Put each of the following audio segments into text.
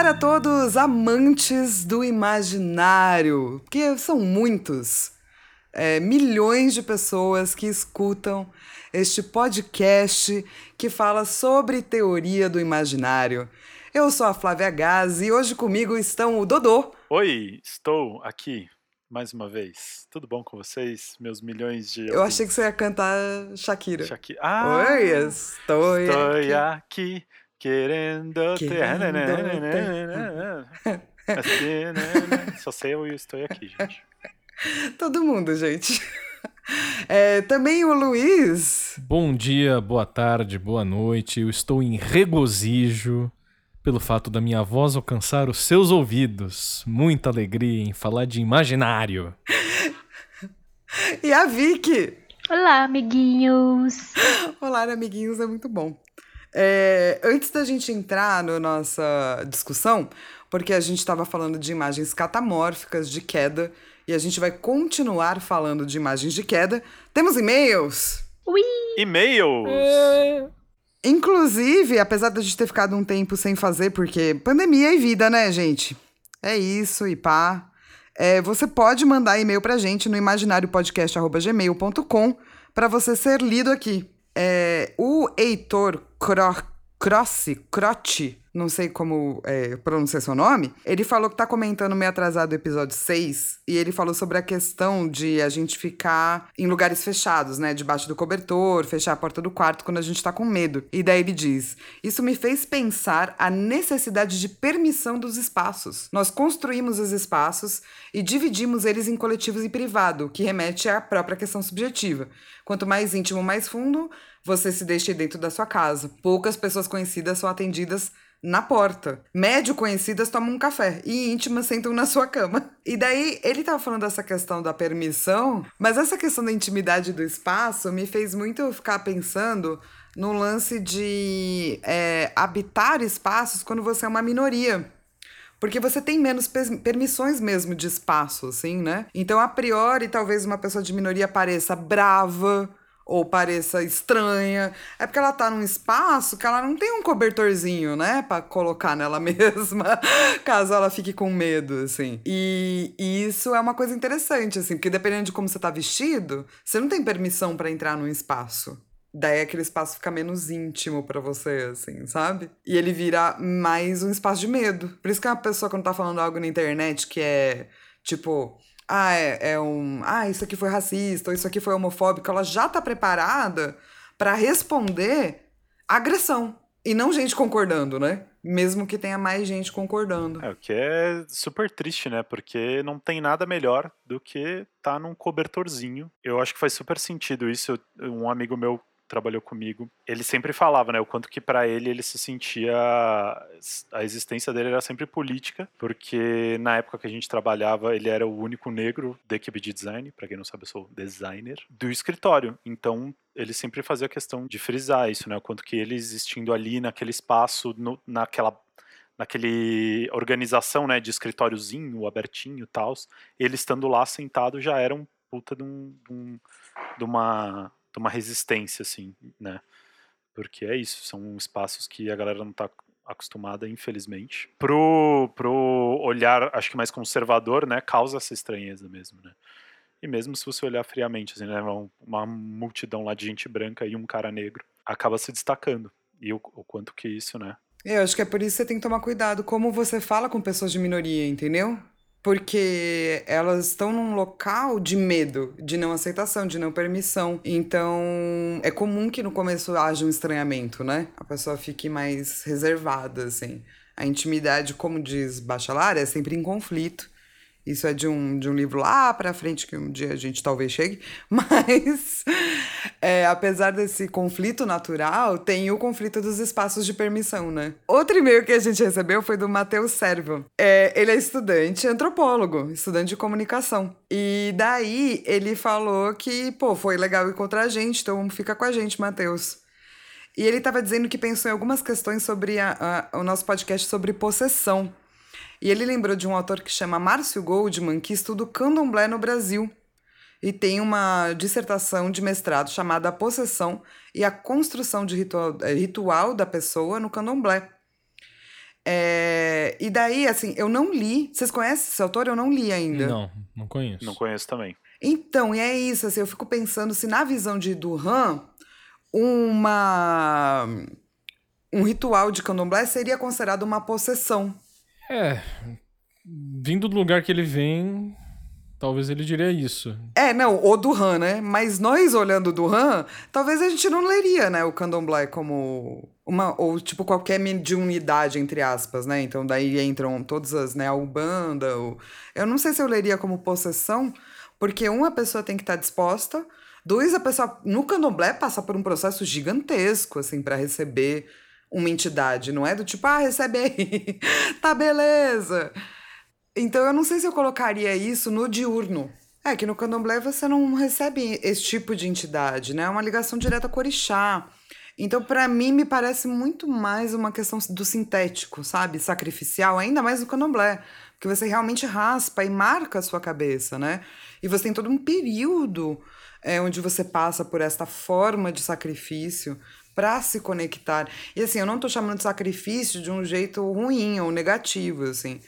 Olá a todos amantes do imaginário, porque são muitos, é, milhões de pessoas que escutam este podcast que fala sobre teoria do imaginário. Eu sou a Flávia Gaz e hoje comigo estão o Dodô. Oi, estou aqui mais uma vez. Tudo bom com vocês, meus milhões de. Eu achei que você ia cantar Shakira. Shakira. Ah, Oi, estou, estou aqui. aqui querendo, Querendo ter. Assim, né? Só sei eu e estou aqui, gente. Todo mundo, gente. É, também o Luiz. Bom dia, boa tarde, boa noite. Eu estou em regozijo pelo fato da minha voz alcançar os seus ouvidos. Muita alegria em falar de imaginário. E a Vicky. Olá, amiguinhos! Olá, amiguinhos, é muito bom. É, antes da gente entrar na nossa discussão, porque a gente estava falando de imagens catamórficas de queda e a gente vai continuar falando de imagens de queda, temos e-mails. Ui! E-mails! Inclusive, apesar de a gente ter ficado um tempo sem fazer, porque pandemia e vida, né, gente? É isso, e pá. É, você pode mandar e-mail pra gente no imaginariopodcast.gmail.com para você ser lido aqui. É, o Heitor Cro Crossi, Croce, não sei como é, pronunciar seu nome, ele falou que tá comentando meio atrasado o episódio 6, e ele falou sobre a questão de a gente ficar em lugares fechados, né? Debaixo do cobertor, fechar a porta do quarto quando a gente tá com medo. E daí ele diz: Isso me fez pensar a necessidade de permissão dos espaços. Nós construímos os espaços e dividimos eles em coletivos e privado, que remete à própria questão subjetiva. Quanto mais íntimo, mais fundo, você se deixa dentro da sua casa. Poucas pessoas conhecidas são atendidas na porta. Médio conhecidas tomam um café e íntimas sentam na sua cama. E daí ele tava falando dessa questão da permissão, mas essa questão da intimidade do espaço me fez muito ficar pensando no lance de é, habitar espaços quando você é uma minoria. Porque você tem menos permissões mesmo de espaço, assim, né? Então, a priori, talvez uma pessoa de minoria pareça brava, ou pareça estranha, é porque ela tá num espaço que ela não tem um cobertorzinho, né, para colocar nela mesma, caso ela fique com medo, assim. E, e, isso é uma coisa interessante, assim, porque dependendo de como você tá vestido, você não tem permissão para entrar num espaço. Daí aquele espaço fica menos íntimo para você, assim, sabe? E ele vira mais um espaço de medo. Por isso que uma pessoa, quando tá falando algo na internet que é, tipo, ah, é, é, um. Ah, isso aqui foi racista, ou isso aqui foi homofóbico, ela já tá preparada para responder agressão. E não gente concordando, né? Mesmo que tenha mais gente concordando. É, o que é super triste, né? Porque não tem nada melhor do que tá num cobertorzinho. Eu acho que faz super sentido isso. Um amigo meu trabalhou comigo, ele sempre falava, né, o quanto que para ele ele se sentia a existência dele era sempre política, porque na época que a gente trabalhava, ele era o único negro da equipe de design, para quem não sabe, eu sou designer do escritório. Então, ele sempre fazia questão de frisar isso, né, o quanto que ele existindo ali naquele espaço, no, naquela naquele organização, né, de escritóriozinho, abertinho, tal, ele estando lá sentado já era um puta de, um, de, um, de uma uma resistência, assim, né? Porque é isso, são espaços que a galera não está acostumada, infelizmente. Pro, pro olhar, acho que mais conservador, né, causa essa estranheza mesmo, né? E mesmo se você olhar friamente, assim, né, uma multidão lá de gente branca e um cara negro, acaba se destacando. E o, o quanto que isso, né? Eu acho que é por isso que você tem que tomar cuidado como você fala com pessoas de minoria, entendeu? Porque elas estão num local de medo, de não aceitação, de não permissão. Então, é comum que no começo haja um estranhamento, né? A pessoa fique mais reservada, assim. A intimidade, como diz Bachelar, é sempre em conflito. Isso é de um, de um livro lá pra frente, que um dia a gente talvez chegue. Mas, é, apesar desse conflito natural, tem o conflito dos espaços de permissão, né? Outro e-mail que a gente recebeu foi do Matheus Servo. É, ele é estudante antropólogo, estudante de comunicação. E daí ele falou que, pô, foi legal encontrar a gente, então fica com a gente, Matheus. E ele estava dizendo que pensou em algumas questões sobre a, a, o nosso podcast sobre possessão. E ele lembrou de um autor que chama Márcio Goldman, que estuda o candomblé no Brasil. E tem uma dissertação de mestrado chamada A Possessão e a Construção de Ritual, eh, ritual da Pessoa no Candomblé. É, e daí, assim, eu não li. Vocês conhecem esse autor? Eu não li ainda. Não, não conheço. Não conheço também. Então, e é isso, assim, eu fico pensando se na visão de Duran, uma um ritual de candomblé seria considerado uma possessão. É, vindo do lugar que ele vem, talvez ele diria isso. É, não, o Duran, né? Mas nós olhando o Duran, talvez a gente não leria, né, o candomblé como uma ou tipo qualquer mediunidade entre aspas, né? Então daí entram todas as, né, a Ubanda, o... eu não sei se eu leria como possessão, porque uma pessoa tem que estar disposta, dois a pessoa no candomblé passa por um processo gigantesco assim para receber uma entidade, não é do tipo, ah, recebe aí, tá beleza. Então eu não sei se eu colocaria isso no diurno. É que no candomblé você não recebe esse tipo de entidade, né? É uma ligação direta com o orixá. Então, para mim, me parece muito mais uma questão do sintético, sabe? Sacrificial, ainda mais no candomblé. Porque você realmente raspa e marca a sua cabeça, né? E você tem todo um período é, onde você passa por esta forma de sacrifício para se conectar. E assim, eu não estou chamando de sacrifício de um jeito ruim ou negativo, assim.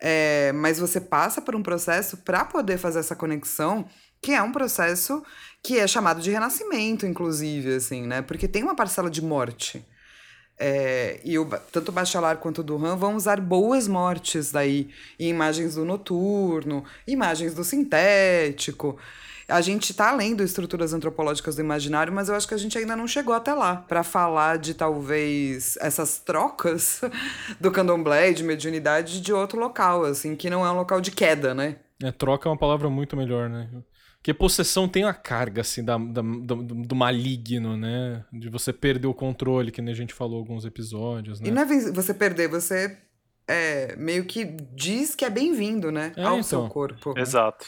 É, mas você passa por um processo para poder fazer essa conexão, que é um processo que é chamado de renascimento, inclusive, assim, né? Porque tem uma parcela de morte. É, e o, tanto o Bachelar quanto o Duran vão usar boas mortes daí, imagens do noturno, imagens do sintético. A gente está lendo estruturas antropológicas do imaginário, mas eu acho que a gente ainda não chegou até lá para falar de talvez essas trocas do candomblé e de mediunidade de outro local, assim, que não é um local de queda, né? É, troca é uma palavra muito melhor, né? Porque possessão tem a carga, assim, da, da, do, do, maligno, né? De você perder o controle, que nem a gente falou alguns episódios, né? E não é você perder, você é, meio que diz que é bem-vindo, né? É, Ao então. seu corpo. Exato.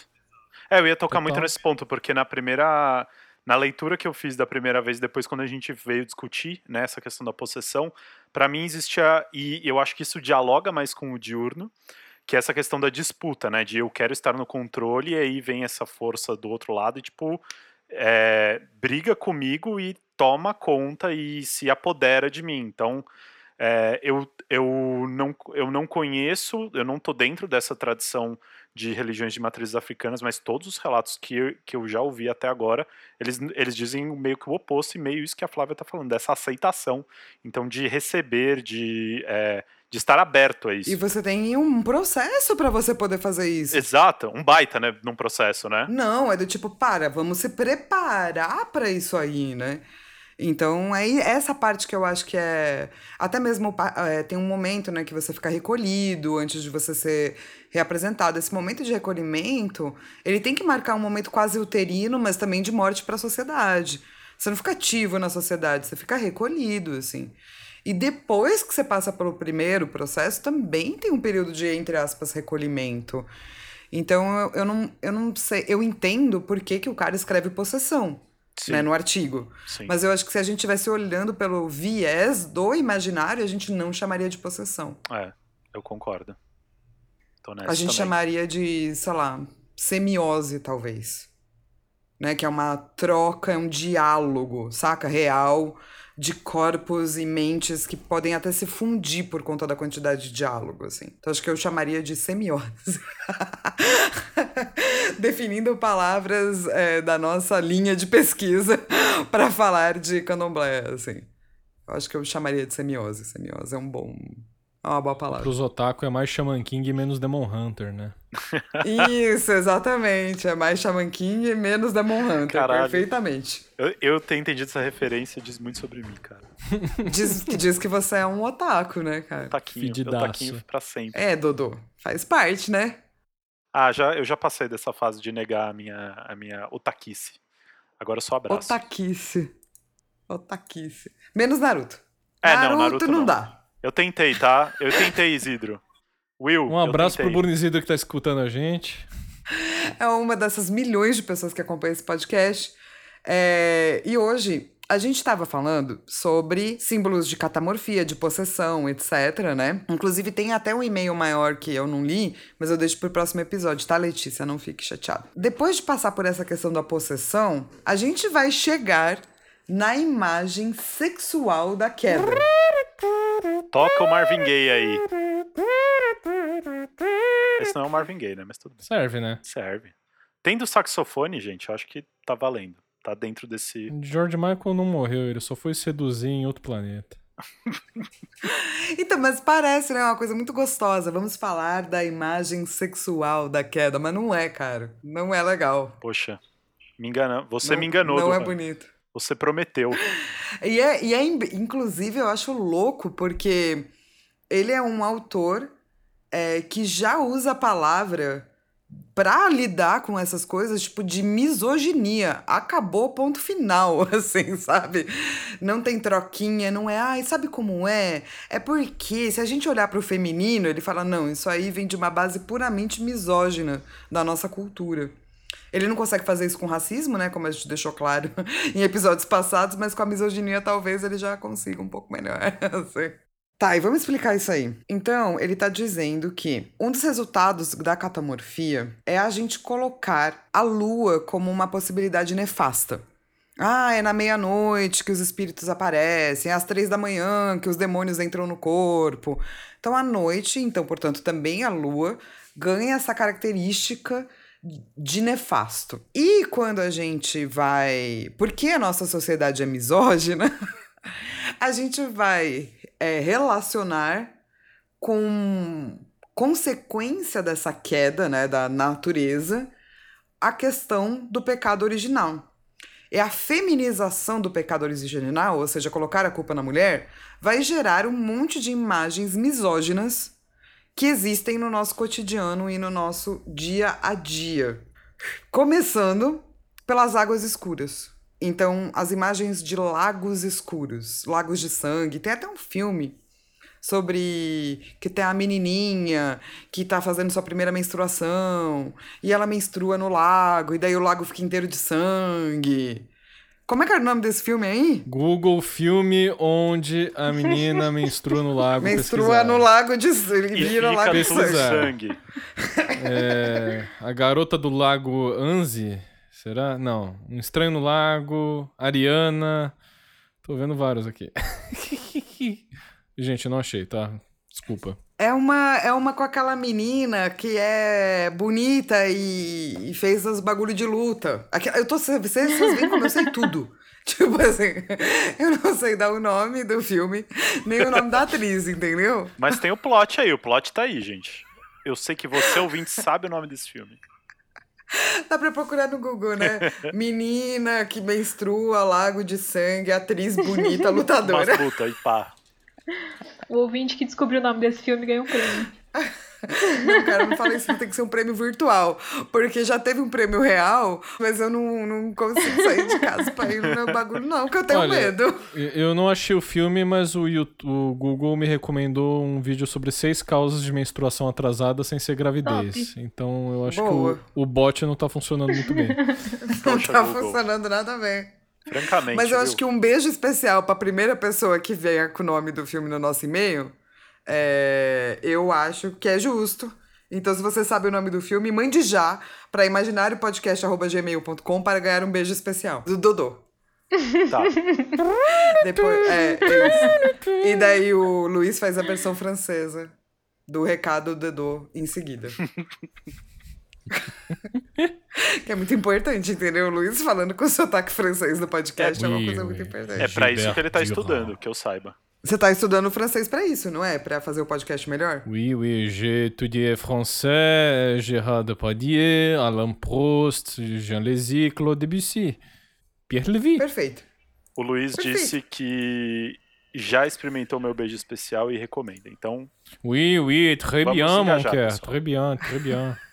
É, eu ia tocar Total. muito nesse ponto, porque na primeira. Na leitura que eu fiz da primeira vez, depois quando a gente veio discutir né, essa questão da possessão, para mim existia, e eu acho que isso dialoga mais com o diurno, que é essa questão da disputa, né? De eu quero estar no controle, e aí vem essa força do outro lado e, tipo, é, briga comigo e toma conta e se apodera de mim. Então, é, eu, eu, não, eu não conheço, eu não tô dentro dessa tradição de religiões de matrizes africanas, mas todos os relatos que eu, que eu já ouvi até agora, eles, eles dizem meio que o oposto e meio isso que a Flávia tá falando, dessa aceitação. Então, de receber, de, é, de estar aberto a isso. E você tem um processo para você poder fazer isso. Exato, um baita, né, num processo, né? Não, é do tipo, para, vamos se preparar para isso aí, né? Então, é essa parte que eu acho que é. Até mesmo é, tem um momento, né, que você fica recolhido antes de você ser reapresentado. Esse momento de recolhimento, ele tem que marcar um momento quase uterino, mas também de morte para a sociedade. Você não fica ativo na sociedade, você fica recolhido, assim. E depois que você passa pelo primeiro processo, também tem um período de, entre aspas, recolhimento. Então, eu, eu, não, eu não sei, eu entendo por que, que o cara escreve possessão. Né, no artigo. Sim. Mas eu acho que se a gente estivesse olhando pelo viés do imaginário, a gente não chamaria de possessão. É, eu concordo. A gente também. chamaria de, sei lá, semiose, talvez. Né? Que é uma troca, é um diálogo, saca? Real, de corpos e mentes que podem até se fundir por conta da quantidade de diálogo, assim. Então acho que eu chamaria de semiose. Definindo palavras é, da nossa linha de pesquisa para falar de candomblé, assim. Eu acho que eu chamaria de semiose. Semiose é um bom... É uma boa palavra. Pros otaku é mais Shaman King e menos Demon Hunter, né? Isso, exatamente. É mais Shaman King e menos Demon Hunter. Caralho. Perfeitamente. Eu, eu ter entendido essa referência diz muito sobre mim, cara. Diz, que diz que você é um otaku, né, cara? Taquinho, eu Fedidaço. taquinho pra sempre. É, Dodô. Faz parte, né? Ah, já, eu já passei dessa fase de negar a minha, a minha otaquice. Agora eu só abraço. Otaquice. Otaquice. Menos Naruto. É, não, Naruto, Naruto não não. dá. Eu tentei, tá? Eu tentei, Isidro. Will, Um abraço pro tentei. Burnizido que tá escutando a gente. É uma dessas milhões de pessoas que acompanham esse podcast. É, E hoje a gente estava falando sobre símbolos de catamorfia, de possessão, etc, né? Inclusive tem até um e-mail maior que eu não li, mas eu deixo pro próximo episódio, tá, Letícia? Não fique chateada. Depois de passar por essa questão da possessão, a gente vai chegar na imagem sexual da queda. Toca o Marvin Gaye aí. Esse não é o Marvin Gaye, né? Mas tudo bem. Serve, né? Serve. Tem do saxofone, gente, eu acho que tá valendo. Tá dentro desse. George Michael não morreu, ele só foi seduzir em outro planeta. Então, mas parece, né? Uma coisa muito gostosa. Vamos falar da imagem sexual da queda, mas não é, cara. Não é legal. Poxa, me enganou. Você Não- me enganou, Não é bonito. Você prometeu. E é, e é, inclusive, eu acho louco, porque ele é um autor é, que já usa a palavra pra lidar com essas coisas, tipo, de misoginia. Acabou, ponto final, assim, sabe? Não tem troquinha, não é, ai, sabe como é? É porque, se a gente olhar pro feminino, ele fala, não, isso aí vem de uma base puramente misógina da nossa cultura. Ele não consegue fazer isso com racismo, né? Como a gente deixou claro em episódios passados, mas com a misoginia talvez ele já consiga um pouco melhor. assim. Tá, e vamos explicar isso aí. Então, ele tá dizendo que um dos resultados da catamorfia é a gente colocar a lua como uma possibilidade nefasta. Ah, é na meia-noite que os espíritos aparecem, é às três da manhã que os demônios entram no corpo. Então, à noite, então, portanto, também a lua ganha essa característica de nefasto. E quando a gente vai. Porque a nossa sociedade é misógina, a gente vai é, relacionar com consequência dessa queda né, da natureza a questão do pecado original. É a feminização do pecado original, ou seja, colocar a culpa na mulher, vai gerar um monte de imagens misóginas que existem no nosso cotidiano e no nosso dia a dia. Começando pelas águas escuras. Então, as imagens de lagos escuros, lagos de sangue. Tem até um filme sobre que tem a menininha que tá fazendo sua primeira menstruação e ela menstrua no lago e daí o lago fica inteiro de sangue. Como é que é o nome desse filme aí? Google filme onde a menina menstrua no lago. Menstrua pesquisar. no lago de sangue, vira lago de sangue. É, a garota do lago Anzi, será? Não. Um estranho no lago, Ariana. Tô vendo vários aqui. Gente, eu não achei, tá? Desculpa. É uma, é uma com aquela menina que é bonita e, e fez os bagulho de luta. Aqui- eu tô. Vocês, vocês veem como eu sei tudo. Tipo assim, eu não sei dar o nome do filme, nem o nome da atriz, entendeu? Mas tem o plot aí, o plot tá aí, gente. Eu sei que você, ouvinte, sabe o nome desse filme. Dá pra procurar no Google, né? Menina que menstrua, lago de sangue, atriz bonita, lutadora. Mas luta e pá. O ouvinte que descobriu o nome desse filme ganhou um prêmio. Não, cara, não falei isso, tem que ser um prêmio virtual. Porque já teve um prêmio real, mas eu não, não consigo sair de casa pra ir no meu bagulho, não, porque eu tenho Olha, medo. Eu eu não achei o filme, mas o, YouTube, o Google me recomendou um vídeo sobre seis causas de menstruação atrasada sem ser gravidez. Então eu acho Boa. que o, o bot não tá funcionando muito bem. Não tá funcionando nada bem. Francamente. Mas eu viu? acho que um beijo especial pra primeira pessoa que venha com o nome do filme no nosso e-mail, é, eu acho que é justo. Então, se você sabe o nome do filme, mande já pra imaginariopodcast.gmail.com para ganhar um beijo especial. Do Dodô. Tá. Depois, é, é. E daí o Luiz faz a versão francesa do recado do Dodô em seguida. que é muito importante, entendeu? O Luiz falando com o sotaque francês no podcast é, uma Oui, coisa muito importante. É pra isso que ele tá estudando, que eu saiba. Você tá estudando francês pra isso, não é? Pra fazer o podcast melhor? Oui, oui, j'ai étudié français, Gérard Depardieu, Alain Proust, Jean Lézy, Claude Debussy, Pierre Lévy. Perfeito. O Luiz Perfeito. disse que já experimentou meu beijo especial e recomenda. Então, Oui, oui, très Vamos bien, mon cœur. Très bien, très bien.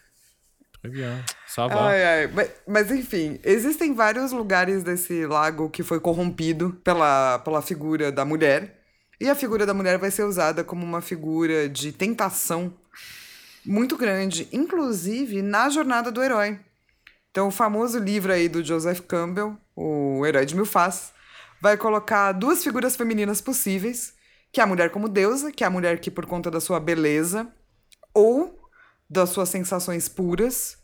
Ça va. Ai, ai. Mas, mas, enfim, existem vários lugares desse lago que foi corrompido pela, pela figura da mulher. E a figura da mulher vai ser usada como uma figura de tentação muito grande, inclusive na jornada do herói. Então, o famoso livro aí do Joseph Campbell, O Herói de Mil Faces, vai colocar duas figuras femininas possíveis, que é a mulher como deusa, que é a mulher que, por conta da sua beleza ou das suas sensações puras,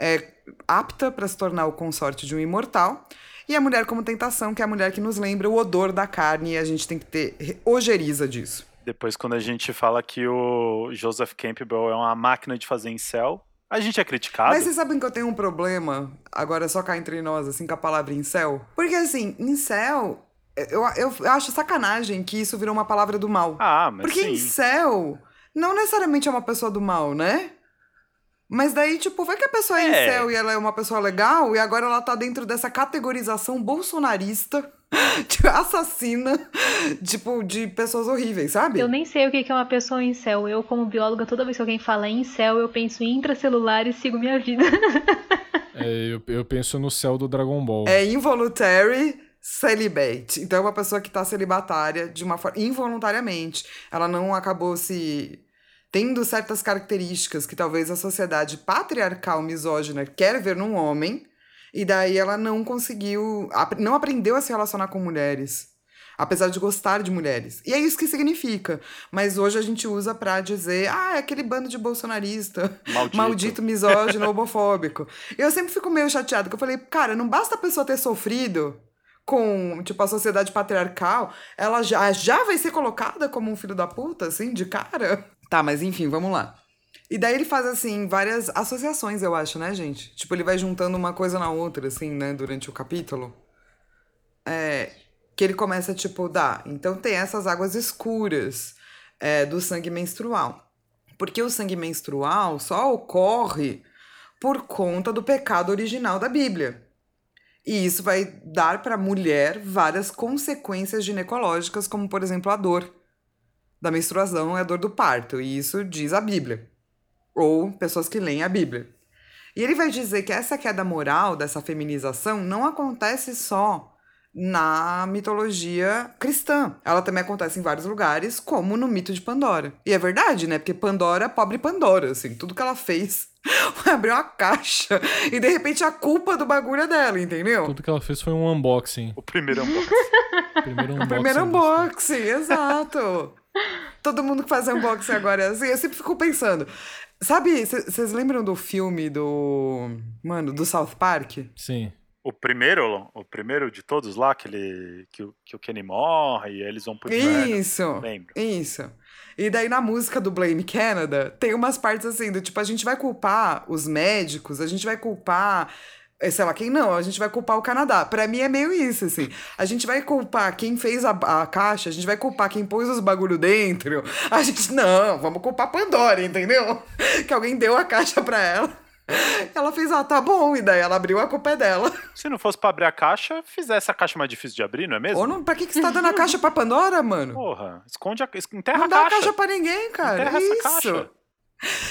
é apta para se tornar o consorte de um imortal. E a mulher como tentação, que é a mulher que nos lembra o odor da carne, e a gente tem que ter ojeriza disso. Depois, quando a gente fala que o Joseph Campbell é uma máquina de fazer incel, a gente é criticado. Mas vocês sabem que eu tenho um problema, agora é só cá entre nós, assim, com a palavra incel? Porque, assim, incel, eu, eu, eu acho sacanagem que isso virou uma palavra do mal. Ah, mas Porque sim. incel não necessariamente é uma pessoa do mal, né? Mas daí, tipo, vai que a pessoa é, É. incel e ela é uma pessoa legal e agora ela tá dentro dessa categorização bolsonarista, de assassina, tipo, de pessoas horríveis, sabe? Eu nem sei o que é uma pessoa incel. Eu, como bióloga, toda vez que alguém fala incel, eu penso em intracelular e sigo minha vida. É, eu, eu penso no céu do Dragon Ball. É involuntary celibate. Então é uma pessoa que tá celibatária de uma forma involuntariamente. Ela não acabou se tendo certas características que talvez a sociedade patriarcal misógina quer ver num homem, e daí ela não conseguiu, não aprendeu a se relacionar com mulheres. Apesar de gostar de mulheres. E é isso que significa. Mas hoje a gente usa pra dizer, ah, é aquele bando de bolsonarista. Maldito. Maldito, misógino, homofóbico. Eu sempre fico meio chateada, que eu falei, cara, não basta a pessoa ter sofrido com, tipo, a sociedade patriarcal, ela já, já vai ser colocada como um filho da puta, assim, de cara? Tá, mas enfim, vamos lá. E daí ele faz, assim, várias associações, eu acho, né, gente? Tipo, ele vai juntando uma coisa na outra, assim, né, durante o capítulo. É, que ele começa, tipo, dá. Então tem essas águas escuras é, do sangue menstrual. Porque o sangue menstrual só ocorre por conta do pecado original da Bíblia. E isso vai dar para a mulher várias consequências ginecológicas, como, por exemplo, a dor da menstruação e a dor do parto. E isso diz a Bíblia. Ou pessoas que leem a Bíblia. E ele vai dizer que essa queda moral, dessa feminização, não acontece só na mitologia cristã. Ela também acontece em vários lugares, como no mito de Pandora. E é verdade, né? Porque Pandora, pobre Pandora, assim, tudo que ela fez foi abrir uma caixa e de repente a culpa do bagulho é dela, entendeu? Tudo que ela fez foi um unboxing. O primeiro unboxing. Primeiro unboxing. Primeiro do- unboxing, exato. Todo mundo que faz unboxing agora é assim. Eu sempre fico pensando. Sabe, vocês lembram do filme do. Mano, do South Park? Sim. O primeiro, o primeiro de todos lá, que, ele, que, o, que o Kenny morre e eles vão pro inferno. Isso. Lembro. Isso. E daí na música do Blame Canada, tem umas partes assim, do tipo, a gente vai culpar os médicos, a gente vai culpar, sei lá, quem não, a gente vai culpar o Canadá. Pra mim é meio isso, assim. A gente vai culpar quem fez a, a caixa, a gente vai culpar quem pôs os bagulho dentro. A gente, não, vamos culpar Pandora, entendeu? Que alguém deu a caixa pra ela. Ela fez, ah, tá bom, e daí ela abriu, a culpa é dela. Se não fosse pra abrir a caixa, fizesse a caixa mais difícil de abrir, não é mesmo? Ou não, pra que, que você tá dando a caixa pra Pandora, mano? Porra, esconde a. Enterra Não a dá a caixa. caixa pra ninguém, cara. Enterra Isso. essa caixa.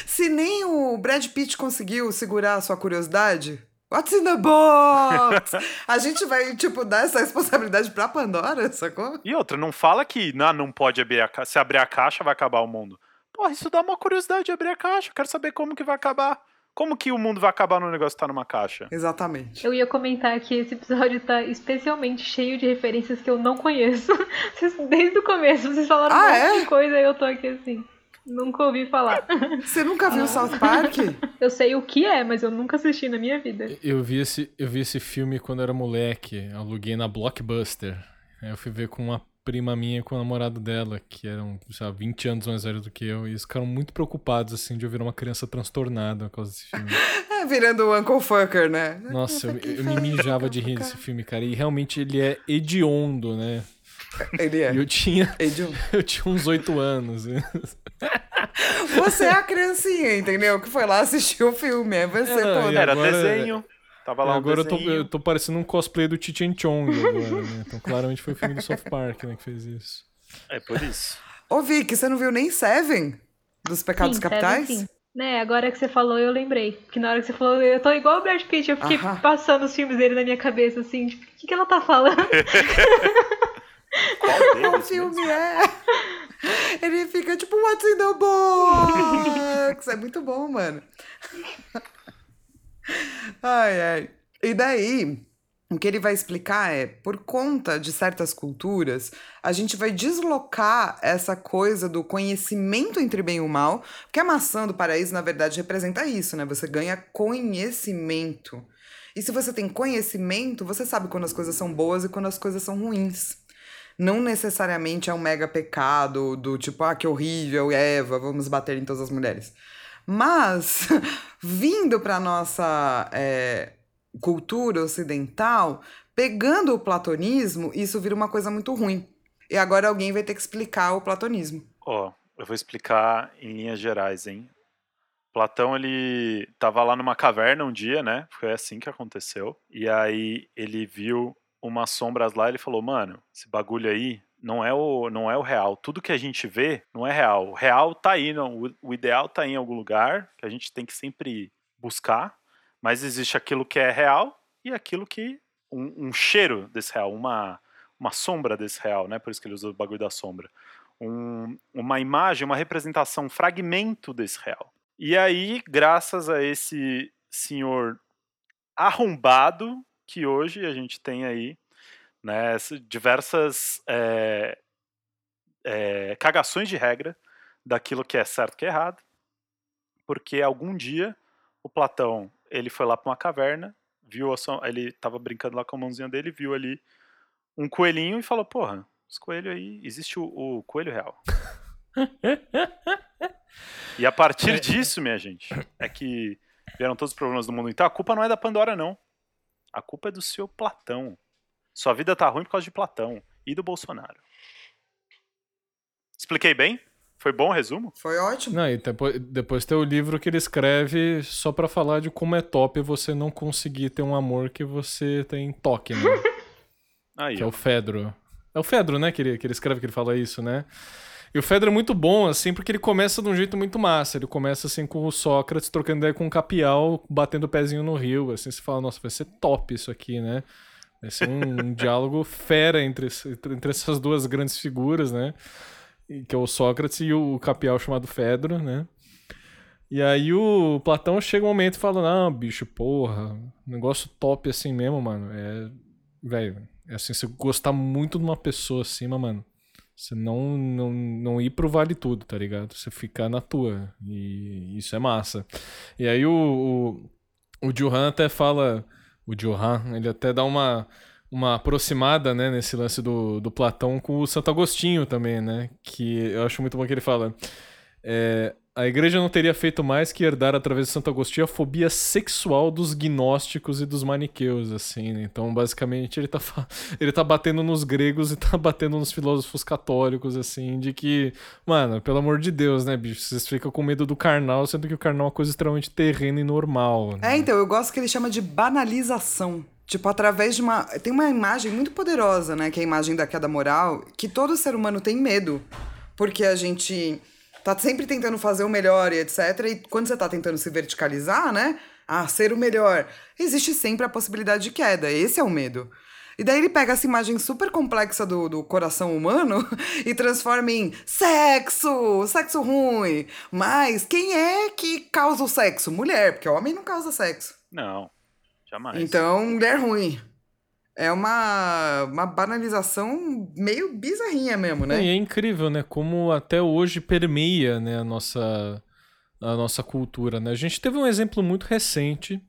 Se nem o Brad Pitt conseguiu segurar a sua curiosidade, what's in the box? a gente vai, tipo, dar essa responsabilidade pra Pandora, sacou? E outra, não fala que não, não pode abrir a caixa. Se abrir a caixa, vai acabar o mundo. Porra, isso dá uma curiosidade de abrir a caixa. Eu quero saber como que vai acabar. Como que o mundo vai acabar no negócio que tá numa caixa? Exatamente. Eu ia comentar que esse episódio tá especialmente cheio de referências que eu não conheço. Vocês- Desde o começo, vocês falaram Ah, um monte é? de coisa e eu tô aqui assim. Nunca ouvi falar. Você nunca viu South Park? Eu sei o que é, mas eu nunca assisti na minha vida. Eu vi, esse, eu vi esse filme quando eu era moleque. Aluguei na Blockbuster. Aí eu fui ver com uma prima minha com o namorado dela, que eram, sei lá, 20 anos mais velhos do que eu. E eles ficaram muito preocupados, assim, de eu virar uma criança transtornada por causa desse filme. É, virando o Uncle Fucker, né? Nossa, eu, eu me mijava de rir desse filme, cara. E realmente ele é hediondo, né? Ele E é. eu tinha, eu tinha uns 8 anos. Você é a criancinha, entendeu? Que foi lá assistir o filme. É você É, toda. e Era agora- desenho. Tava lá um agora eu tô, eu tô parecendo um cosplay do Cheech Chong agora, né? Então claramente foi o filme do South Park, né, que fez isso. É por isso. Ô, Vicky, você não viu nem Seven? Dos Pecados Sim, Capitais? Seven, sim. Né, agora que você falou, eu lembrei. Que na hora que você falou, eu tô igual o Brad Pitt, eu fiquei passando os filmes dele na minha cabeça, assim, tipo, o que, que ela tá falando? Qual filme é. Ele fica tipo, what's in the box? É muito bom, mano. Ai, ai. E daí, o que ele vai explicar é, por conta de certas culturas, a gente vai deslocar essa coisa do conhecimento entre bem e mal, porque a maçã do paraíso, na verdade, representa isso, né? Você ganha conhecimento. E se você tem conhecimento, você sabe quando as coisas são boas e quando as coisas são ruins. não necessariamente é um mega pecado do tipo, ah, que horrível, Eva, vamos bater em todas as mulheres. Mas, vindo para nossa é, cultura ocidental, pegando o platonismo, isso vira uma coisa muito ruim. E agora alguém vai ter que explicar o platonismo. Ó, oh, eu vou explicar em linhas gerais, hein? Platão, ele tava lá numa caverna um dia, né? Foi assim que aconteceu. E aí ele viu umas sombras lá e ele falou: "Mano, esse bagulho aí não é o não é o real. Tudo que a gente vê não é real. O real tá aí, não. O, ideal tá em algum lugar que a gente tem que sempre buscar, mas existe aquilo que é real e aquilo que um, um cheiro desse real, uma uma sombra desse real, né? Por isso que ele usa o bagulho da sombra. Um, uma imagem, uma representação, um fragmento desse real. E aí, graças a esse senhor arrombado, que hoje a gente tem aí né, diversas é, é, cagações de regra daquilo que é certo e que é errado, porque algum dia o Platão ele foi lá para uma caverna, viu a, ele estava brincando lá com a mãozinha dele, viu ali um coelhinho e falou: Porra, esse coelho aí, existe o, o coelho real. E a partir é. disso, minha gente, é que vieram todos os problemas do mundo. Então a culpa não é da Pandora, não. A culpa é do seu Platão. Sua vida tá ruim por causa de Platão e do Bolsonaro. Expliquei bem? Foi bom o resumo? Foi ótimo. Não, e depois, depois tem o livro que ele escreve só para falar de como é top você não conseguir ter um amor que você tem toque, né? Aí, que ó. é o Fedro. É o Fedro, né, que ele, que ele escreve, que ele fala isso, né? E o Fedro é muito bom, assim, porque ele começa de um jeito muito massa. Ele começa, assim, com o Sócrates trocando ideia com o Capial, batendo o pezinho no rio. Assim, você fala, nossa, vai ser top isso aqui, né? Vai ser um, um diálogo fera entre, entre essas duas grandes figuras, né? Que é o Sócrates e o Capial chamado Fedro, né? E aí o Platão chega um momento e fala, não, bicho, porra, negócio top assim mesmo, mano. É, velho, é assim, você gostar muito de uma pessoa acima, mano você não, não, não ir pro vale tudo, tá ligado? Você ficar na tua. E isso é massa. E aí o, o, o Johan até fala. O Johan, ele até dá uma, uma aproximada, né, nesse lance do, do Platão com o Santo Agostinho também, né? Que eu acho muito bom que ele fala. É, a igreja não teria feito mais que herdar através de Santo Agostinho a fobia sexual dos gnósticos e dos maniqueus, assim, né? Então, basicamente, ele tá, ele tá batendo nos gregos e tá batendo nos filósofos católicos, assim, de que, mano, pelo amor de Deus, né, bicho? Vocês ficam com medo do carnal, sendo que o carnal é uma coisa extremamente terrena e normal. Né? É, então, eu gosto que ele chama de banalização. Tipo, através de uma. Tem uma imagem muito poderosa, né? Que é a imagem da queda moral, que todo ser humano tem medo. Porque a gente tá sempre tentando fazer o melhor e etc. E quando você tá tentando se verticalizar, né? Ah, ser o melhor, existe sempre a possibilidade de queda. Esse é o medo. E daí ele pega essa imagem super complexa do, do coração humano e transforma em sexo, sexo ruim. Mas quem é que causa o sexo? Mulher, porque o homem não causa sexo. Não, jamais. Então, mulher ruim é uma, uma banalização meio bizarrinha mesmo, né? E é incrível, né? Como até hoje permeia né, a, nossa, a nossa cultura, né? A gente teve um exemplo muito recente,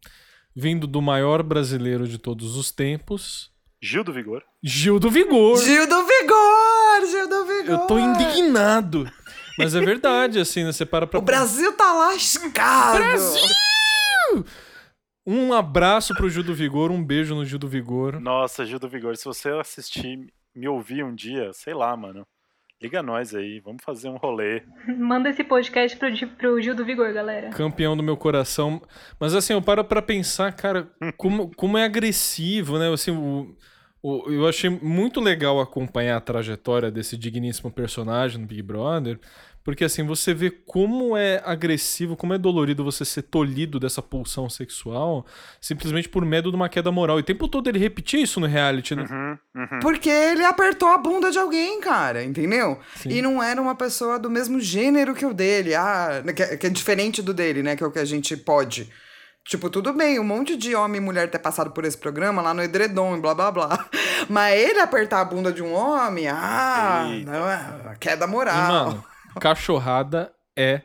vindo do maior brasileiro de todos os tempos. Gil do Vigor. Gil do Vigor! Gil do Vigor! Gil do Vigor! Eu tô indignado! Mas é verdade, assim, né? Você para pra... O Brasil tá lascado! Brasil! Um abraço pro Gil do Vigor, um beijo no Gil do Vigor. Nossa, Gil do Vigor, se você assistir, me ouvir um dia, sei lá, mano. Liga nós aí, vamos fazer um rolê. Manda esse podcast pro, pro Gil do Vigor, galera. Campeão do meu coração. Mas assim, eu paro pra pensar, cara, como, como é agressivo, né? Assim, o, o, eu achei muito legal acompanhar a trajetória desse digníssimo personagem no Big Brother. Porque assim, você vê como é agressivo, como é dolorido você ser tolhido dessa pulsão sexual simplesmente por medo de uma queda moral. E o tempo todo ele repetia isso no reality, né? Uhum, uhum. Porque ele apertou a bunda de alguém, cara, entendeu? Sim. E não era uma pessoa do mesmo gênero que o dele, ah, que, é, que é diferente do dele, né? Que é o que a gente pode. Tipo, tudo bem, um monte de homem e mulher ter passado por esse programa lá no edredom e blá blá blá. Mas ele apertar a bunda de um homem, ah, não, é queda moral. E, mano, Cachorrada é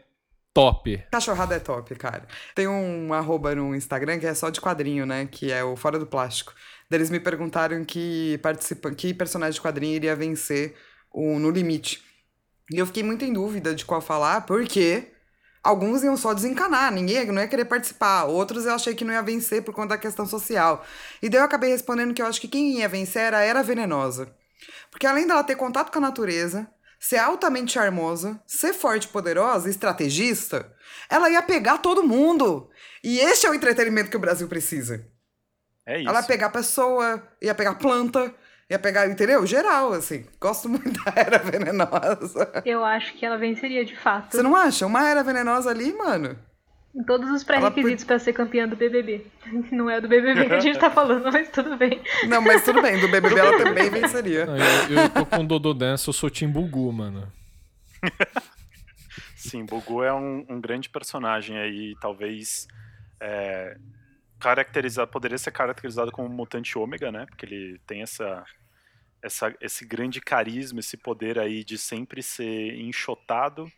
top. Cachorrada é top, cara. Tem um arroba no Instagram que é só de quadrinho, né? Que é o Fora do Plástico. Eles me perguntaram que, participa que personagem de quadrinho iria vencer o No Limite. E eu fiquei muito em dúvida de qual falar, porque alguns iam só desencanar, ninguém não ia querer participar. Outros eu achei que não ia vencer por conta da questão social. E daí eu acabei respondendo que eu acho que quem ia vencer era a Venenosa. Porque além dela ter contato com a natureza, ser altamente charmosa, ser forte e poderosa, estrategista, ela ia pegar todo mundo. E este é o entretenimento que o Brasil precisa. É isso. Ela ia pegar pessoa, ia pegar planta, ia pegar, entendeu? Geral, assim. Gosto muito da Era Venenosa. Eu acho que ela venceria de fato. Você não acha? Uma Era Venenosa ali, mano. Em todos os pré-requisitos pra ser campeã do BBB. Não é do BBB que a gente tá falando, mas tudo bem. Não, mas tudo bem. Do BBB ela também venceria. Não, eu, eu tô com o Dodô dessa, eu sou Tim Bugu, mano. Sim, Bugu é um, um grande personagem aí, talvez é, caracterizado, poderia ser caracterizado como um mutante ômega, né? Porque ele tem essa, essa, esse grande carisma, esse poder aí de sempre ser enxotado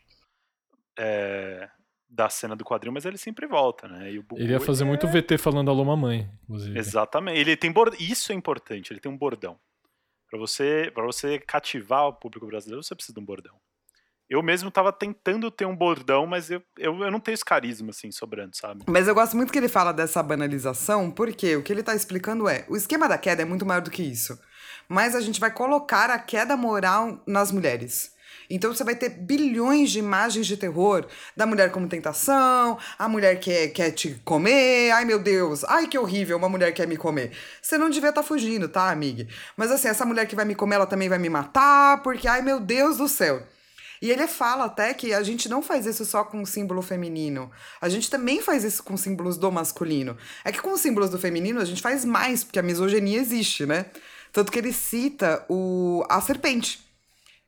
é, da cena do quadril, mas ele sempre volta, né? E o Bugu, Ele ia fazer ele muito é- VT falando alô mamãe, inclusive. Exatamente. Ele tem bord... Isso é importante, ele tem um bordão. Pra você, para você cativar o público brasileiro, você precisa de um bordão. Eu mesmo tava tentando ter um bordão, mas eu, eu, eu não tenho esse carisma, assim, sobrando, sabe? Mas eu gosto muito que ele fala dessa banalização, porque o que ele tá explicando é: o esquema da queda é muito maior do que isso. Mas a gente vai colocar a queda moral nas mulheres. Então você vai ter bilhões de imagens de terror da mulher como tentação, a mulher que quer te comer, ai meu Deus, ai que horrível, uma mulher quer me comer. Você não devia estar fugindo, tá, amiga? Mas assim, essa mulher que vai me comer, ela também vai me matar, porque ai meu Deus do céu. E ele fala até que a gente não faz isso só com o símbolo feminino. A gente também faz isso com símbolos do masculino. É que com os símbolos do feminino a gente faz mais, porque a misoginia existe, né? Tanto que ele cita o, a serpente.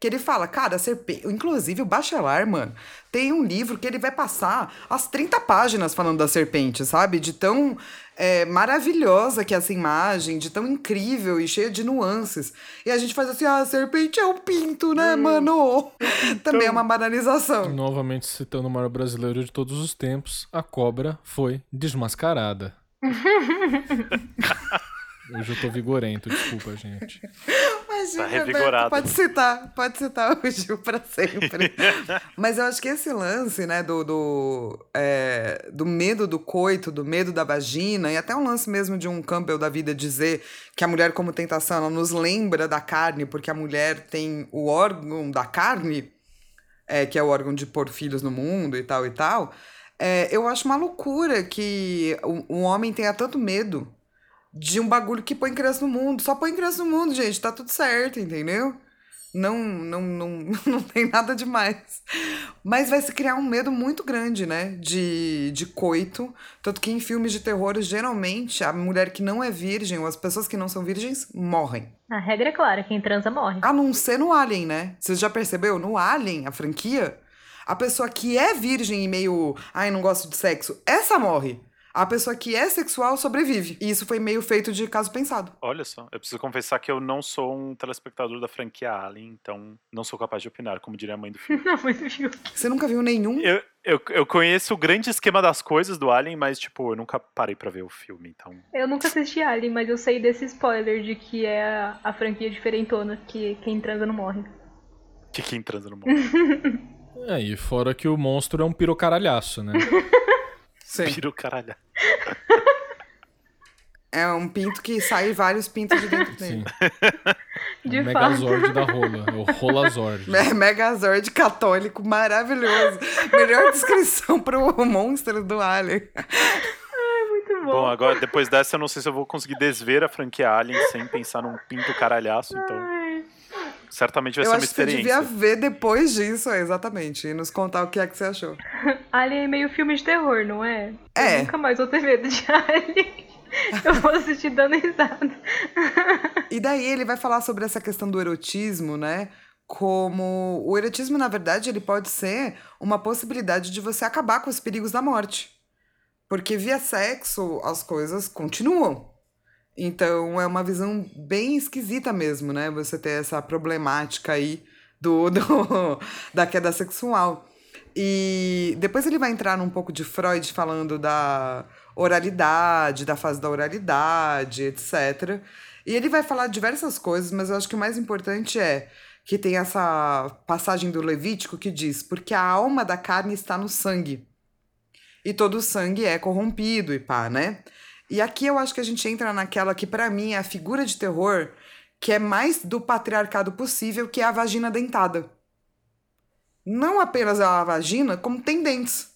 Que ele fala, cara, a serpente. Inclusive, o Bachelar, mano, tem um livro que ele vai passar as 30 páginas falando da serpente, sabe? De tão é, maravilhosa que é essa imagem, de tão incrível e cheia de nuances. E a gente faz assim, ah, a serpente é um pinto, né, mano? Também é uma banalização. Novamente citando o maior brasileiro de todos os tempos, a cobra foi desmascarada. Hoje eu tô vigorento, desculpa, gente. Imagina, Tá revigorado. Pode citar, pode citar o Gil pra sempre. Mas eu acho que esse lance, né, do, do, é, do medo do coito, do medo da vagina, e até um lance mesmo de um Campbell da vida dizer que a mulher, como tentação, ela nos lembra da carne, porque a mulher tem o órgão da carne, é, que é o órgão de pôr filhos no mundo e tal e tal. É, eu acho uma loucura que o homem tenha tanto medo de um bagulho que põe criança no mundo. Só põe criança no mundo, gente. Tá tudo certo, entendeu? Não, não, não, não tem nada demais. Mas vai se criar um medo muito grande, né? De, de coito. Tanto que em filmes de terror, geralmente, a mulher que não é virgem, ou as pessoas que não são virgens, morrem. A regra é clara, quem transa morre. A não ser no Alien, né? Você já percebeu? No Alien, a franquia, a pessoa que é virgem e meio, ai, não gosto de sexo, essa morre. A pessoa que é sexual sobrevive. E isso foi meio feito de caso pensado. Olha só, eu preciso confessar que eu não sou um telespectador da franquia Alien, então não sou capaz de opinar, como diria a mãe do filme. Não, mas viu? Você nunca viu nenhum? Eu, eu, eu conheço o grande esquema das coisas do Alien, mas, tipo, eu nunca parei pra ver o filme, então. Eu nunca assisti Alien, mas eu sei desse spoiler de que é a, a franquia diferentona, que quem transa não morre. Que quem transa no mundo. É, e fora que o monstro é um pirocaralhaço, né? Sim. Piro caralho. É um pinto que sai vários pintos de dentro Sim. dele. De o fato. Megazord da rola. É o Rolazord. É Megazord católico maravilhoso. Melhor descrição pro monstro do Alien. Muito bom. Bom, agora, depois dessa, eu não sei se eu vou conseguir desver a franquia Alien sem pensar num pinto caralhaço, então. Certamente vai Eu ser uma acho que você experiência. devia ver depois disso, é, exatamente. E nos contar o que é que você achou. Alien é meio filme de terror, não é? É. Eu nunca mais vou ter medo de Alien. Eu vou assistir dando risada. E daí ele vai falar sobre essa questão do erotismo, né? Como o erotismo, na verdade, ele pode ser uma possibilidade de você acabar com os perigos da morte. Porque via sexo as coisas continuam. Então é uma visão bem esquisita mesmo, né? Você ter essa problemática aí do, do da queda sexual. E depois ele vai entrar num pouco de Freud falando da oralidade, da fase da oralidade, etc. E ele vai falar diversas coisas, mas eu acho que o mais importante é que tem essa passagem do Levítico que diz: porque a alma da carne está no sangue. E todo o sangue é corrompido e pá, né? E aqui eu acho que a gente entra naquela que para mim é a figura de terror que é mais do patriarcado possível, que é a vagina dentada. Não apenas a vagina, como tem dentes.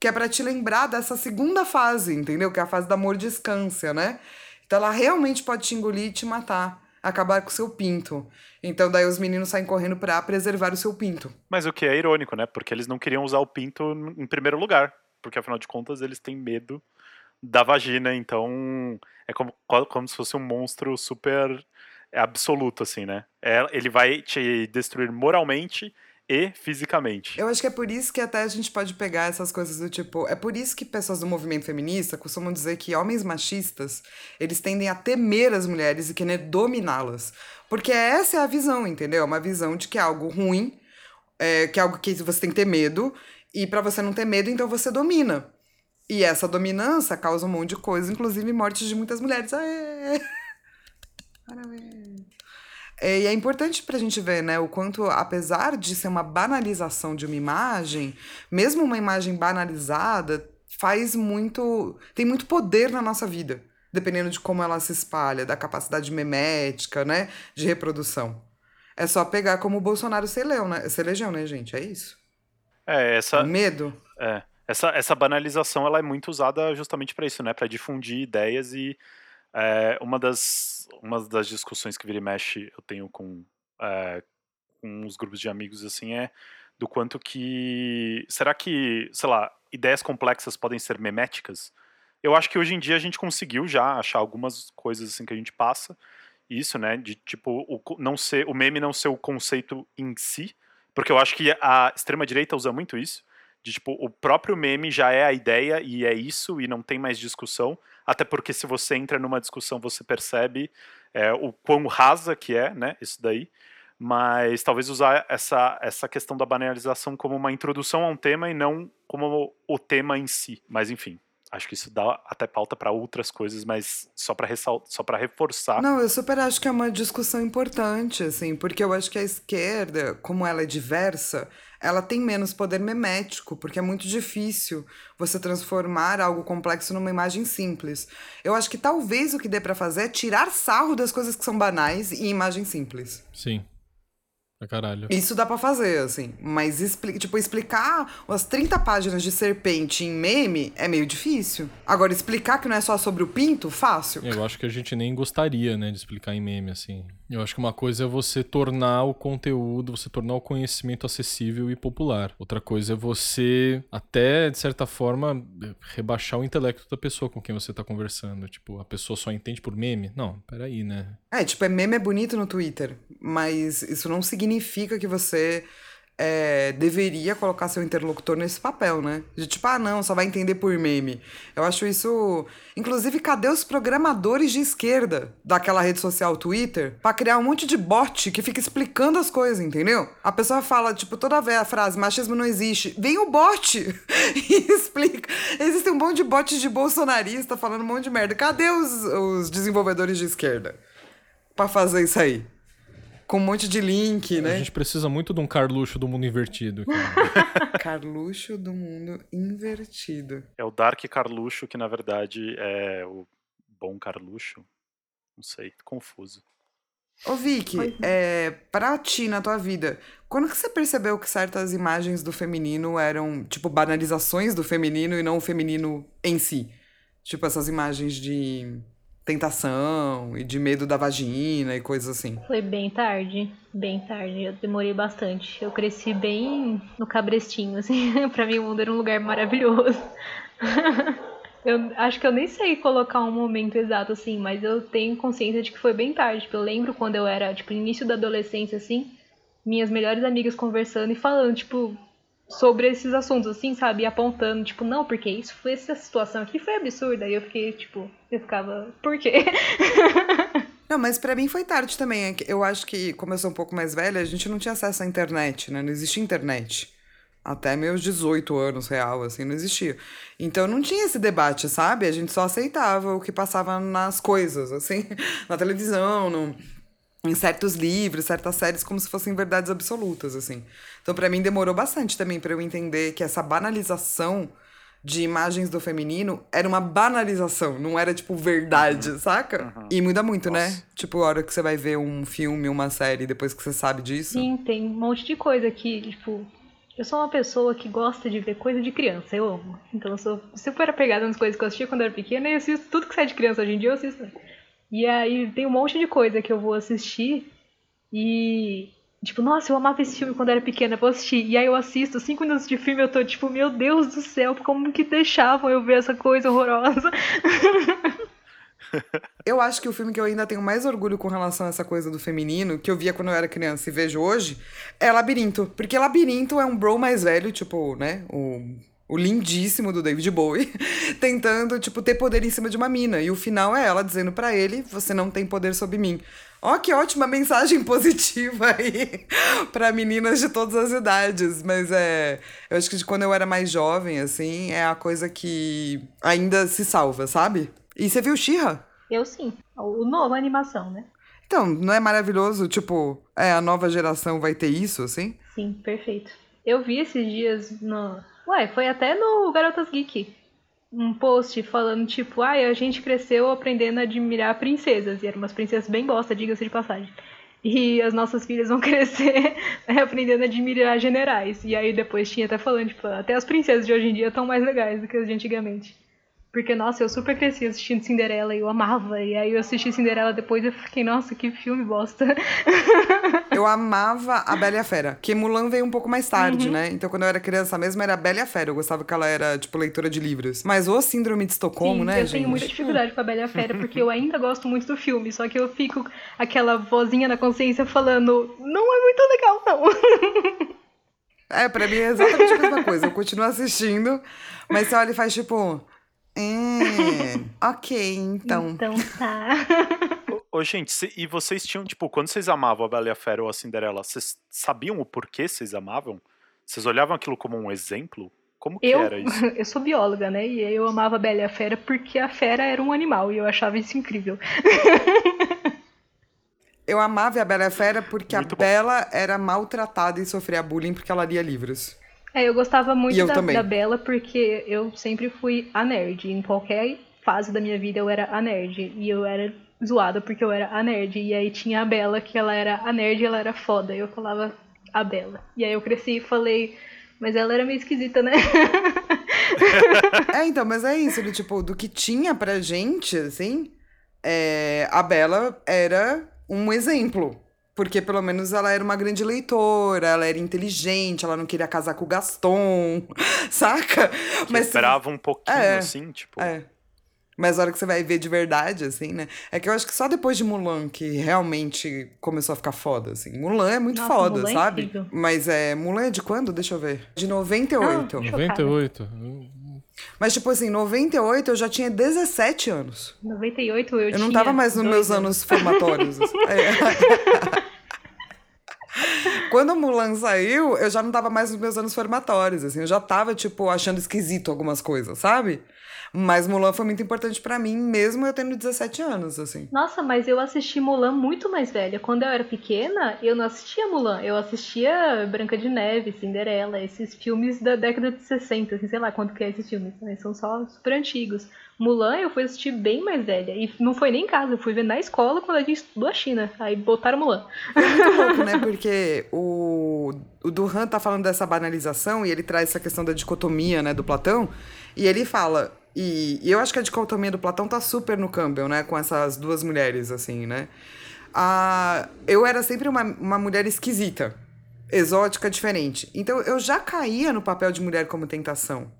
Que é para te lembrar dessa segunda fase, entendeu? Que é a fase da mordiscância, né? Então ela realmente pode te engolir e te matar, acabar com o seu pinto. Então daí os meninos saem correndo para preservar o seu pinto. Mas o que é irônico, né? Porque eles não queriam usar o pinto em primeiro lugar. Porque afinal de contas eles têm medo da vagina, então é como, como se fosse um monstro super absoluto, assim, né? É, ele vai te destruir moralmente e fisicamente. Eu acho que é por isso que até a gente pode pegar essas coisas do tipo. É por isso que pessoas do movimento feminista costumam dizer que homens machistas eles tendem a temer as mulheres e querer dominá-las. Porque essa é a visão, entendeu? Uma visão de que é algo ruim, é, que é algo que você tem que ter medo, e para você não ter medo, então você domina. E essa dominância causa um monte de coisa, inclusive mortes de muitas mulheres. Aê! Parabéns! É, e é importante para a gente ver, né, o quanto, apesar de ser uma banalização de uma imagem, mesmo uma imagem banalizada faz muito. tem muito poder na nossa vida, dependendo de como ela se espalha, da capacidade memética, né, de reprodução. É só pegar como o Bolsonaro se, eleu, né, se elegeu, né, gente? É isso. É, essa. Medo. É. Essa, essa banalização ela é muito usada justamente para isso, né? Para difundir ideias e é, uma, das, uma das discussões que vira e mexe eu tenho com, é, com uns grupos de amigos assim é do quanto que será que sei lá ideias complexas podem ser meméticas? Eu acho que hoje em dia a gente conseguiu já achar algumas coisas assim que a gente passa isso, né? De tipo o, não ser o meme não ser o conceito em si, porque eu acho que a extrema direita usa muito isso de tipo, o próprio meme já é a ideia e é isso e não tem mais discussão. Até porque se você entra numa discussão, você percebe é, o quão rasa que é, né? Isso daí. Mas talvez usar essa, essa questão da banalização como uma introdução a um tema e não como o tema em si. Mas enfim, acho que isso dá até pauta para outras coisas, mas só para só para reforçar. Não, eu super acho que é uma discussão importante, assim, porque eu acho que a esquerda, como ela é diversa, ela tem menos poder memético, porque é muito difícil você transformar algo complexo numa imagem simples. Eu acho que talvez o que dê para fazer é tirar sarro das coisas que são banais e imagem simples. Sim. Pra caralho. Isso dá pra fazer, assim. Mas, expli tipo, explicar as 30 páginas de serpente em meme é meio difícil. Agora, explicar que não é só sobre o pinto, fácil. Eu acho que a gente nem gostaria, né, de explicar em meme, assim. Eu acho que uma coisa é você tornar o conteúdo, você tornar o conhecimento acessível e popular. Outra coisa é você, até, de certa forma, rebaixar o intelecto da pessoa com quem você tá conversando. Tipo, a pessoa só entende por meme? Não, peraí, né? É, tipo, é meme é bonito no Twitter, mas isso não significa que você é, deveria colocar seu interlocutor nesse papel, né? De tipo, ah, não, só vai entender por meme. Eu acho isso. Inclusive, cadê os programadores de esquerda daquela rede social Twitter para criar um monte de bot que fica explicando as coisas, entendeu? A pessoa fala, tipo, toda vez a frase machismo não existe. Vem o bot e explica. Existe um monte de bots de bolsonarista falando um monte de merda. Cadê os, os desenvolvedores de esquerda para fazer isso aí? Com um monte de link, né? A gente precisa muito de um Carluxo do mundo invertido. Carluxo do mundo invertido. É o Dark Carluxo que na verdade é o bom Carluxo. Não sei, confuso. Ô Vicky, é. é, pra ti, na tua vida, quando que você percebeu que certas imagens do feminino eram, tipo, banalizações do feminino e não o feminino em si? Tipo, essas imagens de tentação e de medo da vagina e coisas assim? Foi bem tarde, bem tarde. Eu demorei bastante. Eu cresci bem no cabrestinho, assim. pra mim o mundo era um lugar maravilhoso. eu acho que eu nem sei colocar um momento exato, assim, mas eu tenho consciência de que foi bem tarde. Tipo, eu lembro quando eu era, tipo, início da adolescência, assim, minhas melhores amigas conversando e falando, tipo, sobre esses assuntos, assim, sabe? Apontando, tipo, não, porque isso foi essa situação aqui foi absurda. E eu fiquei, tipo, eu ficava, por quê? Não, mas para mim foi tarde também. É eu acho que, como eu sou um pouco mais velha, a gente não tinha acesso à internet, né? Não existia internet Até meus 18 anos, real, assim, não existia. Então não tinha esse debate, sabe? A gente só aceitava o que passava nas coisas, assim, na televisão, no, em certos livros, certas séries, como se fossem verdades absolutas, assim. Então, para mim, demorou bastante também para eu entender que essa banalização de imagens do feminino era uma banalização, não era tipo verdade, uhum. saca? Uhum. E muda muito, né? Nossa. né? Tipo, a hora que você vai ver um filme, uma série, depois que você sabe disso. Sim, tem um monte de coisa que, tipo, eu sou uma pessoa que gosta de ver coisa de criança, eu amo. Então eu sou super apegada nas coisas que eu assistia quando eu era pequena e assisto tudo que sai de criança hoje em dia, eu assisto. E aí tem um monte de coisa que eu vou assistir e Tipo, nossa, eu amava esse filme quando era pequena, vou assistir. E aí eu assisto, cinco minutos de filme, eu tô tipo, meu Deus do céu, como que deixavam eu ver essa coisa horrorosa? eu acho que o filme que eu ainda tenho mais orgulho com relação a essa coisa do feminino, que eu via quando eu era criança e vejo hoje, é Labirinto. Porque Labirinto é um bro mais velho, tipo, né? O o lindíssimo do David Bowie, tentando, tipo, ter poder em cima de uma mina. E o final é ela dizendo para ele: Você não tem poder sobre mim. Ó, oh, que ótima mensagem positiva aí para meninas de todas as idades. Mas é. Eu acho que de quando eu era mais jovem, assim, é a coisa que ainda se salva, sabe? E você viu Xirra? Eu sim. O novo, a animação, né? Então, não é maravilhoso? Tipo, é, a nova geração vai ter isso, assim? Sim, perfeito. Eu vi esses dias no, Ué, foi até no Garotas Geek. Um post falando, tipo, ai, ah, a gente cresceu aprendendo a admirar princesas. E eram umas princesas bem bosta, diga-se de passagem. E as nossas filhas vão crescer aprendendo a admirar generais. E aí depois tinha até falando, tipo, até as princesas de hoje em dia estão mais legais do que as de antigamente. Porque, nossa, eu super cresci assistindo Cinderela e eu amava. E aí eu assisti Cinderela depois e eu fiquei, nossa, que filme bosta. Eu amava a Bela e a Fera. Que Mulan veio um pouco mais tarde, uhum. né? Então, quando eu era criança mesmo, era a Bela e a Fera. Eu gostava que ela era, tipo, leitora de livros. Mas o Síndrome de Estocolmo, Sim, né, eu gente? Eu tenho muita dificuldade com a Bela e a Fera, porque eu ainda gosto muito do filme. Só que eu fico aquela vozinha na consciência falando, não é muito legal, não. É, pra mim é exatamente a mesma coisa. Eu continuo assistindo, mas você olha e faz tipo. Hum, ok, então. Então tá. ô, ô, gente, se, e vocês tinham, tipo, quando vocês amavam a Bela e a Fera ou a Cinderela, vocês sabiam o porquê vocês amavam? Vocês olhavam aquilo como um exemplo? Como que eu, era isso? Eu sou bióloga, né? E eu amava a Bela e a Fera porque a fera era um animal e eu achava isso incrível. Eu amava a Bela e a Fera porque Muito a bom. Bela era maltratada e sofria bullying porque ela lia livros. É, eu gostava muito eu da, da Bela porque eu sempre fui a nerd. Em qualquer fase da minha vida eu era a nerd. E eu era zoada porque eu era a nerd. E aí tinha a Bela, que ela era a nerd e ela era foda. E eu falava a Bela. E aí eu cresci e falei, mas ela era meio esquisita, né? é, então, mas é isso, do, tipo, do que tinha pra gente, assim, é, a Bela era um exemplo. Porque pelo menos ela era uma grande leitora, ela era inteligente, ela não queria casar com o Gaston, saca? Que Mas esperava um pouquinho, é, assim, tipo. É. Mas a hora que você vai ver de verdade, assim, né? É que eu acho que só depois de Mulan que realmente começou a ficar foda, assim. Mulan é muito Nossa, foda, Mulan é sabe? É Mas é. Mulan é de quando? Deixa eu ver. De 98. Ah, 98. Mas, tipo assim, 98 eu já tinha 17 anos. 98 eu, eu não tava mais nos meus anos, anos formatórios. Assim. é. Quando Mulan saiu, eu já não tava mais nos meus anos formatórios, assim. Eu já tava, tipo, achando esquisito algumas coisas, sabe? Mas Mulan foi muito importante para mim, mesmo eu tendo 17 anos, assim. Nossa, mas eu assisti Mulan muito mais velha. Quando eu era pequena, eu não assistia Mulan. Eu assistia Branca de Neve, Cinderela, esses filmes da década de 60, assim, sei lá quanto que é esses filmes, né? São só super antigos. Mulan eu fui assistir bem mais velha. E não foi nem em casa, eu fui ver na escola quando a gente estudou a China. Aí botaram Mulan. É muito louco, né? Porque o, o Duran tá falando dessa banalização e ele traz essa questão da dicotomia, né, do Platão. E ele fala, e, e, eu acho que a dicotomia do Platão tá super no Campbell, né? Com essas duas mulheres, assim, né? Ah, eu era sempre uma, uma mulher esquisita, exótica, diferente. Então eu já caía no papel de mulher como tentação.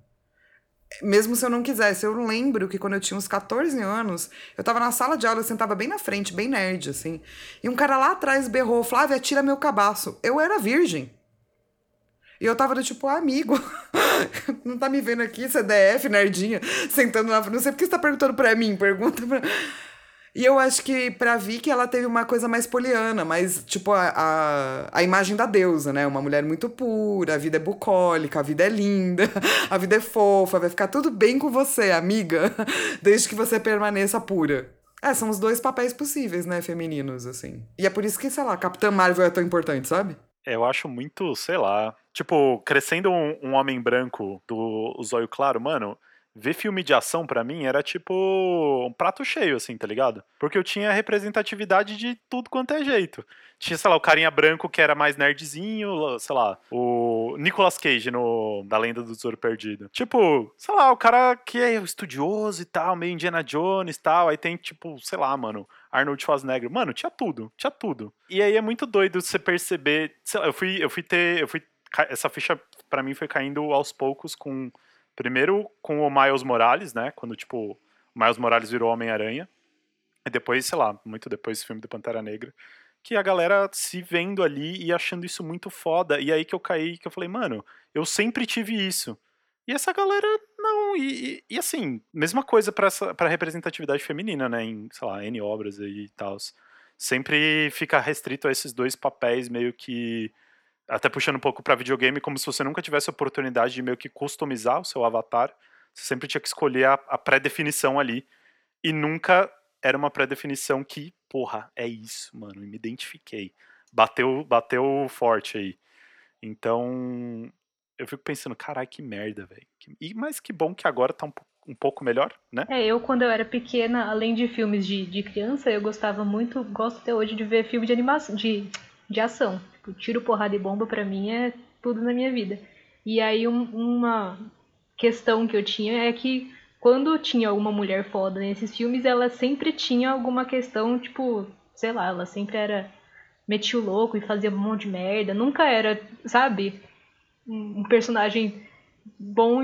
Mesmo se eu não quisesse. Eu lembro que quando eu tinha uns 14 anos, eu tava na sala de aula, eu sentava bem na frente, bem nerd, assim. E um cara lá atrás berrou: Flávia, tira meu cabaço. Eu era virgem. E eu tava do tipo, ah, amigo, não tá me vendo aqui, CDF, nerdinha, sentando na Não sei porque você tá perguntando pra mim, pergunta pra. E eu acho que pra Vicky ela teve uma coisa mais poliana, mais tipo a, a, a, imagem da deusa, né? Uma mulher muito pura, a vida é bucólica, a vida é linda, a vida é fofa, vai ficar tudo bem com você, amiga, desde que você permaneça pura. É, são os dois papéis possíveis, né, femininos, assim. E é por isso que, sei lá, Capitã Marvel é tão importante, sabe? Eu acho muito, sei lá. Tipo, crescendo um, um homem branco do zóio claro, mano, ver filme de ação para mim era tipo um prato cheio, assim, tá ligado? Porque eu tinha representatividade de tudo quanto é jeito. Tinha, sei lá, o carinha branco que era mais nerdzinho, sei lá, o Nicolas Cage no Da Lenda do Tesouro Perdido. Tipo, sei lá, o cara que é estudioso e tal, meio Indiana Jones e tal. Aí tem, tipo, sei lá, mano, Arnold Schwarzenegger. Mano, tinha tudo, tinha tudo. E aí é muito doido você perceber. Sei lá, eu fui, eu fui ter. Eu fui, essa ficha para mim foi caindo aos poucos com Primeiro com o Miles Morales, né? Quando, tipo, o Miles Morales virou Homem-Aranha. E depois, sei lá, muito depois do filme do Pantera Negra. Que a galera se vendo ali e achando isso muito foda. E aí que eu caí, que eu falei, mano, eu sempre tive isso. E essa galera, não. E, e, e assim, mesma coisa pra representatividade feminina, né? Em, sei lá, N obras e tal. Sempre fica restrito a esses dois papéis meio que até puxando um pouco para videogame, como se você nunca tivesse a oportunidade de meio que customizar o seu avatar. Você sempre tinha que escolher a, a pré-definição ali. E nunca era uma pré-definição que, porra, é isso, mano, me identifiquei. Bateu, bateu forte aí. Então, eu fico pensando, caralho, que merda, velho. Mas que bom que agora tá um, um pouco melhor, né? É, eu quando eu era pequena, além de filmes de, de criança, eu gostava muito, gosto até hoje de ver filme de animação, de, de ação. Tipo, tiro, porrada e bomba para mim é tudo na minha vida. E aí um, uma questão que eu tinha é que quando tinha alguma mulher foda nesses filmes, ela sempre tinha alguma questão, tipo, sei lá, ela sempre era metia o louco e fazia um monte de merda. Nunca era, sabe, um personagem bom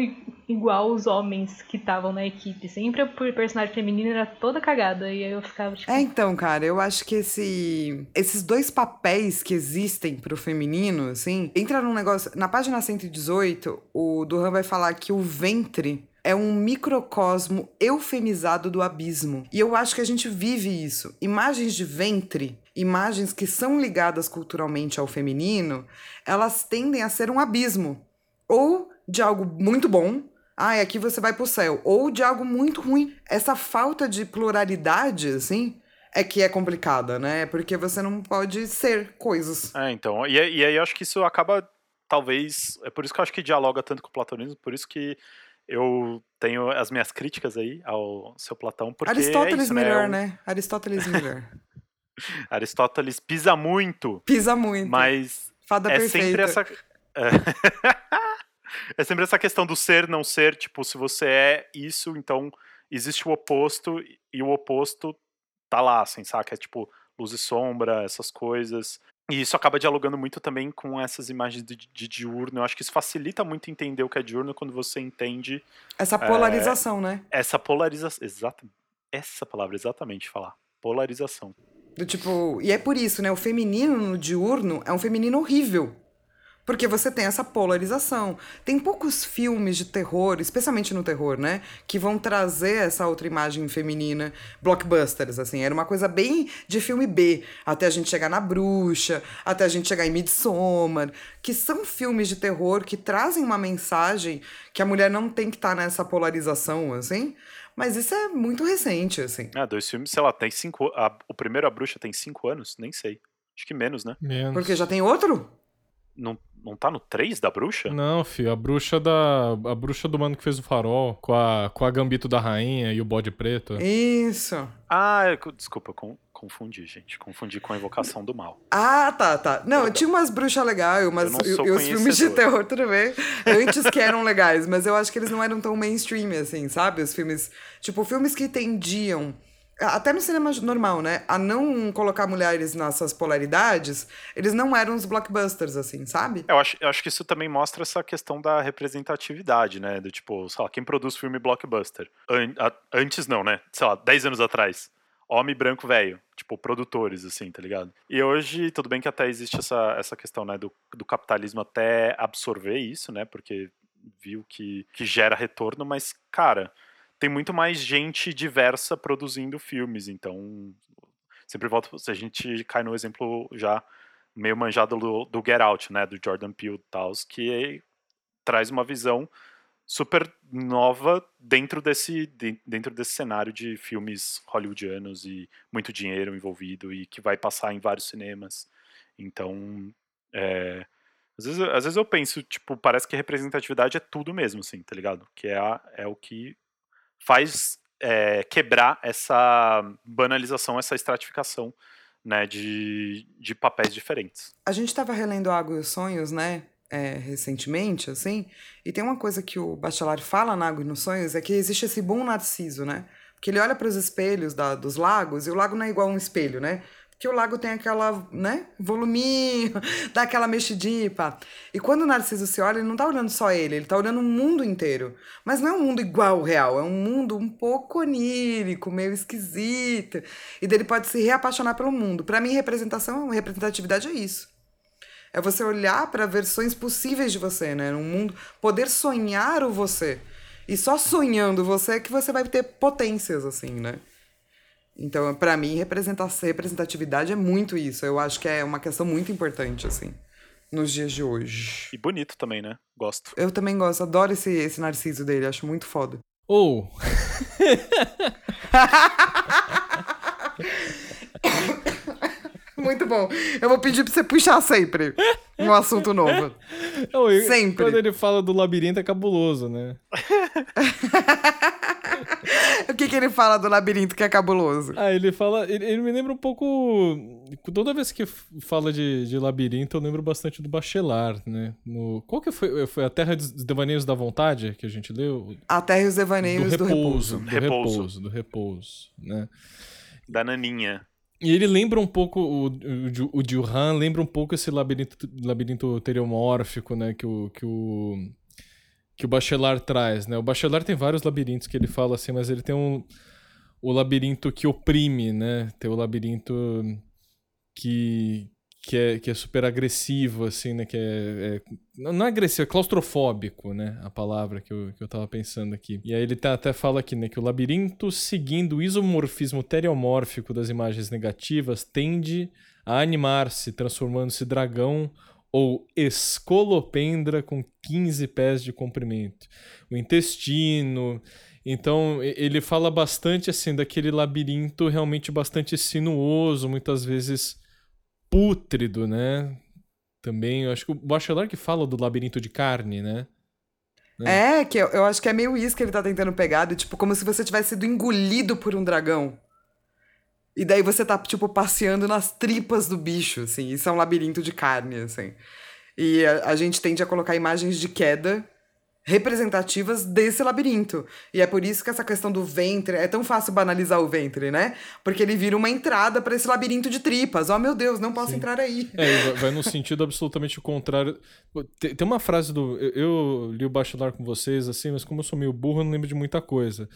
igual os homens que estavam na equipe. Sempre a personagem feminina era toda cagada. E aí eu ficava tipo. É, então, cara, eu acho que esse, esses dois papéis que existem pro feminino, assim, entra num negócio. Na página 118, o Duran vai falar que o ventre é um microcosmo eufemizado do abismo. E eu acho que a gente vive isso. Imagens de ventre, imagens que são ligadas culturalmente ao feminino, elas tendem a ser um abismo. Ou de algo muito bom, ah, aqui você vai pro céu, ou de algo muito ruim. Essa falta de pluralidade, assim, é que é complicada, né? Porque você não pode ser coisas. É, então. E, e aí eu acho que isso acaba, talvez. É por isso que eu acho que dialoga tanto com o platonismo, por isso que eu tenho as minhas críticas aí ao seu Platão. Porque Aristóteles é isso, melhor, né? né? Aristóteles melhor. Aristóteles pisa muito. Pisa muito. Mas Fada é perfeita. sempre essa. É... sempre essa questão do ser, não ser. Tipo, se você é isso, então existe o oposto e o oposto tá lá, assim, saca? É tipo luz e sombra, essas coisas. E isso acaba dialogando muito também com essas imagens de, de diurno. Eu acho que isso facilita muito entender o que é diurno quando você entende. Essa polarização, é, né? Essa polarização. Exato. Essa palavra, exatamente, falar. Polarização. Do tipo. E é por isso, né? O feminino no diurno é um feminino horrível. Porque você tem essa polarização. Tem poucos filmes de terror, especialmente no terror, né? Que vão trazer essa outra imagem feminina, blockbusters, assim. Era uma coisa bem de filme B, até a gente chegar na Bruxa, até a gente chegar em Midsommar, que são filmes de terror que trazem uma mensagem que a mulher não tem que estar tá nessa polarização, assim. Mas isso é muito recente, assim. Ah, dois filmes, sei lá, tem cinco. A, o primeiro, A Bruxa, tem cinco anos? Nem sei. Acho que menos, né? Menos. Porque já tem outro? Não, não tá no 3 da bruxa? Não, filho, a bruxa da. A bruxa do mano que fez o farol, com a, com a gambito da rainha e o bode preto. Isso. Ah, eu, desculpa, com, confundi, gente. Confundi com a invocação do mal. Ah, tá, tá. Não, Perdão. tinha umas bruxas legais, umas, e, e os filmes de terror, tudo bem. Antes que eram legais, mas eu acho que eles não eram tão mainstream, assim, sabe? Os filmes. Tipo, filmes que tendiam até no cinema normal, né? A não colocar mulheres nessas polaridades, eles não eram os blockbusters, assim, sabe? Eu acho, eu acho que isso também mostra essa questão da representatividade, né? Do tipo, sei lá, quem produz filme blockbuster? An a, antes não, né? Sei lá, 10 anos atrás. Homem branco velho, tipo, produtores, assim, tá ligado? E hoje, tudo bem que até existe essa, essa questão, né, do, do capitalismo até absorver isso, né? Porque viu que, que gera retorno, mas, cara, tem muito mais gente diversa produzindo filmes. Então, sempre volto. Se a gente cai no exemplo já meio manjado do, do Get Out, né? Do Jordan Peele e tal, que traz uma visão super nova dentro desse, dentro desse cenário de filmes hollywoodianos e muito dinheiro envolvido e que vai passar em vários cinemas. Então, é, às, vezes, às vezes eu penso, tipo, parece que representatividade é tudo mesmo, assim, tá ligado? Que é, a, é o que faz é, quebrar essa banalização, essa estratificação né, de, de papéis diferentes. A gente estava relendo Água e os Sonhos, né? É, recentemente, assim, e tem uma coisa que o Bachelard fala na Água e nos Sonhos, é que existe esse bom narciso, né? Porque ele olha para os espelhos da, dos lagos e o lago não é igual a um espelho, né? Que o lago tem aquela, né, voluminho, dá aquela mexidinha, pá. E quando o Narciso se olha, ele não tá olhando só ele, ele tá olhando o mundo inteiro. Mas não é um mundo igual ao real, é um mundo um pouco onírico, meio esquisito. E dele pode se reapaixonar pelo mundo. Para mim, representação, representatividade é isso. É você olhar para versões possíveis de você, né, num mundo, poder sonhar o você. E só sonhando você é que você vai ter potências assim, né? Então, para mim, representatividade é muito isso. Eu acho que é uma questão muito importante, assim, nos dias de hoje. E bonito também, né? Gosto. Eu também gosto, adoro esse, esse narciso dele, acho muito foda. Ou. Oh. Muito bom. Eu vou pedir pra você puxar sempre um assunto novo. sempre. Quando ele fala do labirinto é cabuloso, né? o que, que ele fala do labirinto que é cabuloso? Ah, ele fala. Ele, ele me lembra um pouco. Toda vez que fala de, de labirinto, eu lembro bastante do Bachelard, né? No, qual que foi? Foi a Terra dos Devaneios da Vontade que a gente leu? A Terra e os Devaneios do Repouso. Do Repouso, do repouso, do repouso né? Da Naninha. E ele lembra um pouco, o, o, o Juhan lembra um pouco esse labirinto, labirinto teriomórfico, né, que o, que o, que o Bachelard traz, né? O Bachelard tem vários labirintos que ele fala assim, mas ele tem um, o labirinto que oprime, né? Tem o labirinto que, que é, que é super agressivo, assim, né? Que é, é, não é agressivo, é claustrofóbico, né? A palavra que eu, que eu tava pensando aqui. E aí ele tá, até fala aqui, né? Que o labirinto, seguindo o isomorfismo teriomórfico das imagens negativas, tende a animar-se, transformando-se dragão ou escolopendra com 15 pés de comprimento. O intestino... Então, ele fala bastante, assim, daquele labirinto realmente bastante sinuoso, muitas vezes pútrido, né? Também, eu acho que o Bachelor que fala do labirinto de carne, né? É, que eu, eu, acho que é meio isso que ele tá tentando pegar, de, tipo, como se você tivesse sido engolido por um dragão. E daí você tá, tipo, passeando nas tripas do bicho, assim. Isso é um labirinto de carne, assim. E a, a gente tende a colocar imagens de queda representativas desse labirinto. E é por isso que essa questão do ventre é tão fácil banalizar o ventre, né? Porque ele vira uma entrada para esse labirinto de tripas. Oh, meu Deus, não posso Sim. entrar aí. É, vai no sentido absolutamente contrário. Tem, uma frase do. Eu, li o Bachelar com vocês, assim, mas como eu sou meio burro, eu não lembro de muita coisa.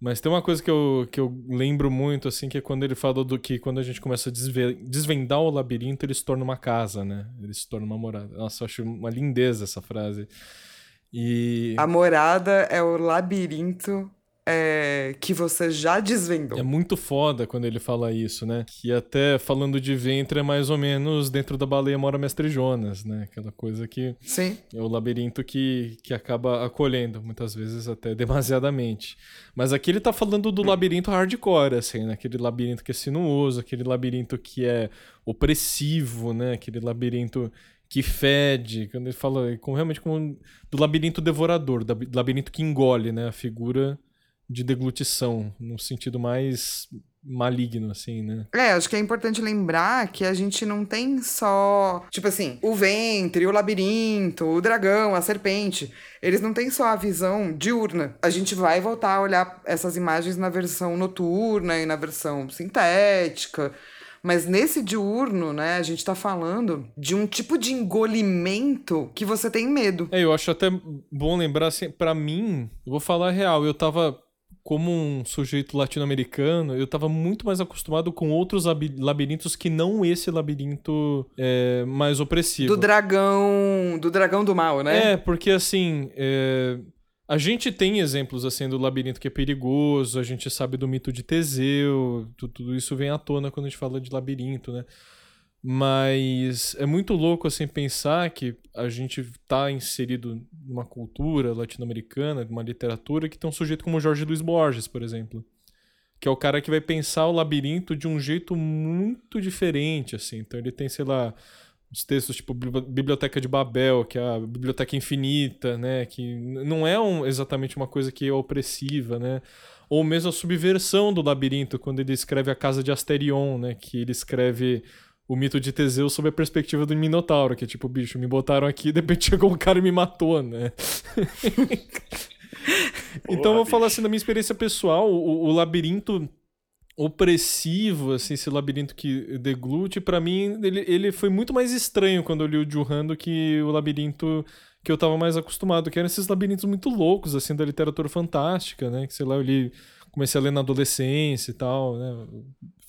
Mas tem uma coisa que eu, que eu lembro muito, assim, que é quando ele falou do que quando a gente começa a desvendar o labirinto, ele se torna uma casa, né? Ele se torna uma morada. Nossa, eu acho uma lindeza essa frase. E. A morada é o labirinto é, que você já desvendou. É muito foda quando ele fala isso, né? Que até falando de ventre é mais ou menos dentro da baleia mora Mestre Jonas, né? Aquela coisa que. Sim. É o labirinto que, que acaba acolhendo, muitas vezes até demasiadamente. Mas aqui ele tá falando do labirinto hardcore, assim, né? Aquele labirinto que é sinuoso, aquele labirinto que é opressivo, né? Aquele labirinto que fede, quando ele fala com, realmente como do labirinto devorador, do labirinto que engole, né? A figura de deglutição, no sentido mais maligno, assim, né? É, acho que é importante lembrar que a gente não tem só, tipo assim, o ventre, o labirinto, o dragão, a serpente. Eles não têm só a visão diurna. A gente vai voltar a olhar essas imagens na versão noturna e na versão sintética. Mas nesse diurno, né, a gente tá falando de um tipo de engolimento que você tem medo. É, eu acho até bom lembrar, assim, pra mim, eu vou falar real, eu tava como um sujeito latino-americano, eu estava muito mais acostumado com outros labirintos que não esse labirinto é, mais opressivo. Do dragão. Do dragão do mal, né? É, porque assim. É, A gente tem exemplos assim do labirinto que é perigoso, a gente sabe do mito de Teseu, tudo isso vem à tona quando a gente fala de labirinto, né? Mas é muito louco assim pensar que a gente está inserido numa cultura latino-americana, numa literatura que tem um sujeito como Jorge Luiz Borges, por exemplo, que é o cara que vai pensar o labirinto de um jeito muito diferente, assim. Então ele tem, sei lá, os textos tipo Biblioteca de Babel, que é a biblioteca infinita, né, que não é um, exatamente uma coisa que é opressiva, né? Ou mesmo a subversão do labirinto, quando ele escreve a Casa de Asterion, né, que ele escreve o mito de Teseu sob a perspectiva do Minotauro, que é tipo, bicho, me botaram aqui, de repente chegou um cara e me matou, né? então, eu vou falar assim da minha experiência pessoal, o, o labirinto opressivo, assim, esse labirinto que deglute, para mim, ele, ele foi muito mais estranho quando eu li o Juhan do que o labirinto que eu tava mais acostumado, que eram esses labirintos muito loucos, assim, da literatura fantástica, né? Que, sei lá, eu li, comecei a ler na adolescência e tal, né?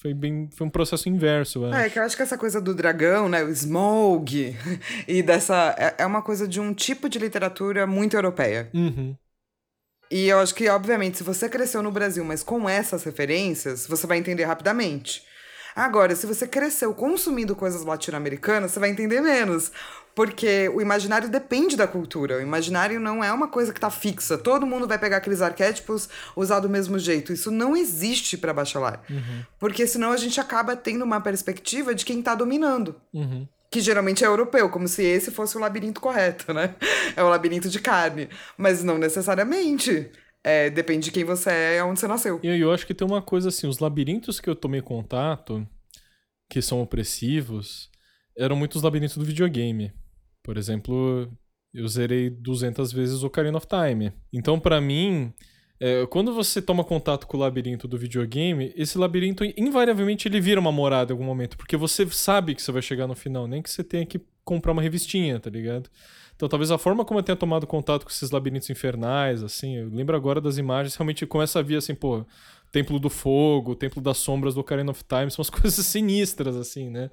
foi bem foi um processo inverso é que eu acho que essa coisa do dragão né o smog e dessa é, é uma coisa de um tipo de literatura muito europeia uhum. E eu acho que obviamente se você cresceu no Brasil mas com essas referências você vai entender rapidamente Agora, se você cresceu consumindo coisas latino-americanas, você vai entender menos. Porque o imaginário depende da cultura. O imaginário não é uma coisa que está fixa. Todo mundo vai pegar aqueles arquétipos, usar do mesmo jeito. Isso não existe para bachelar. Uhum. Porque senão a gente acaba tendo uma perspectiva de quem está dominando. Uhum. Que geralmente é europeu, como se esse fosse o labirinto correto, né? É o labirinto de carne. Mas não necessariamente. É, depende de quem você é e onde você nasceu. E eu acho que tem uma coisa assim: os labirintos que eu tomei contato, que são opressivos, eram muitos labirintos do videogame. Por exemplo, eu zerei 200 vezes o Ocarina of Time. Então, para mim, é, quando você toma contato com o labirinto do videogame, esse labirinto invariavelmente ele vira uma morada em algum momento, porque você sabe que você vai chegar no final, nem que você tenha que comprar uma revistinha, tá ligado? Então, talvez a forma como eu tenha tomado contato com esses labirintos infernais, assim, eu lembro agora das imagens, realmente começa a vir assim, pô, Templo do Fogo, Templo das Sombras do Ocarina of Time, são as coisas sinistras, assim, né?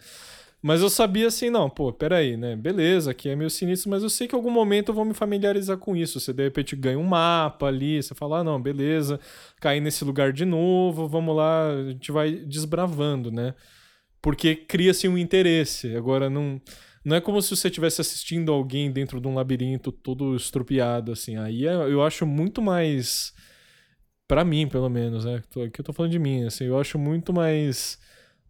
Mas eu sabia assim, não, pô, peraí, né? Beleza, aqui é meio sinistro, mas eu sei que em algum momento eu vou me familiarizar com isso. Você de repente ganha um mapa ali, você fala, ah, não, beleza, cair nesse lugar de novo, vamos lá, a gente vai desbravando, né? Porque cria-se um interesse. Agora, não, não é como se você estivesse assistindo alguém dentro de um labirinto todo estropiado, assim. Aí é, eu acho muito mais. para mim, pelo menos, né? Aqui eu tô falando de mim, assim, eu acho muito mais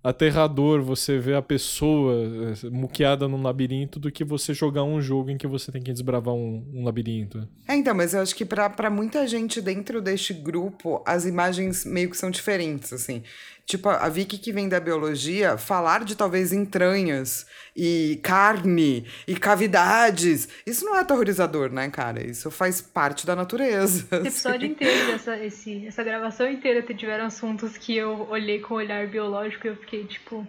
aterrador você ver a pessoa eh, muqueada num labirinto do que você jogar um jogo em que você tem que desbravar um, um labirinto. É, então, mas eu acho que para muita gente dentro deste grupo, as imagens meio que são diferentes, assim. Tipo, a Vicky que vem da biologia, falar de talvez entranhas e carne e cavidades, isso não é aterrorizador, né, cara? Isso faz parte da natureza. Esse episódio inteiro, essa, esse, essa gravação inteira tiveram assuntos que eu olhei com o olhar biológico e eu fiquei tipo.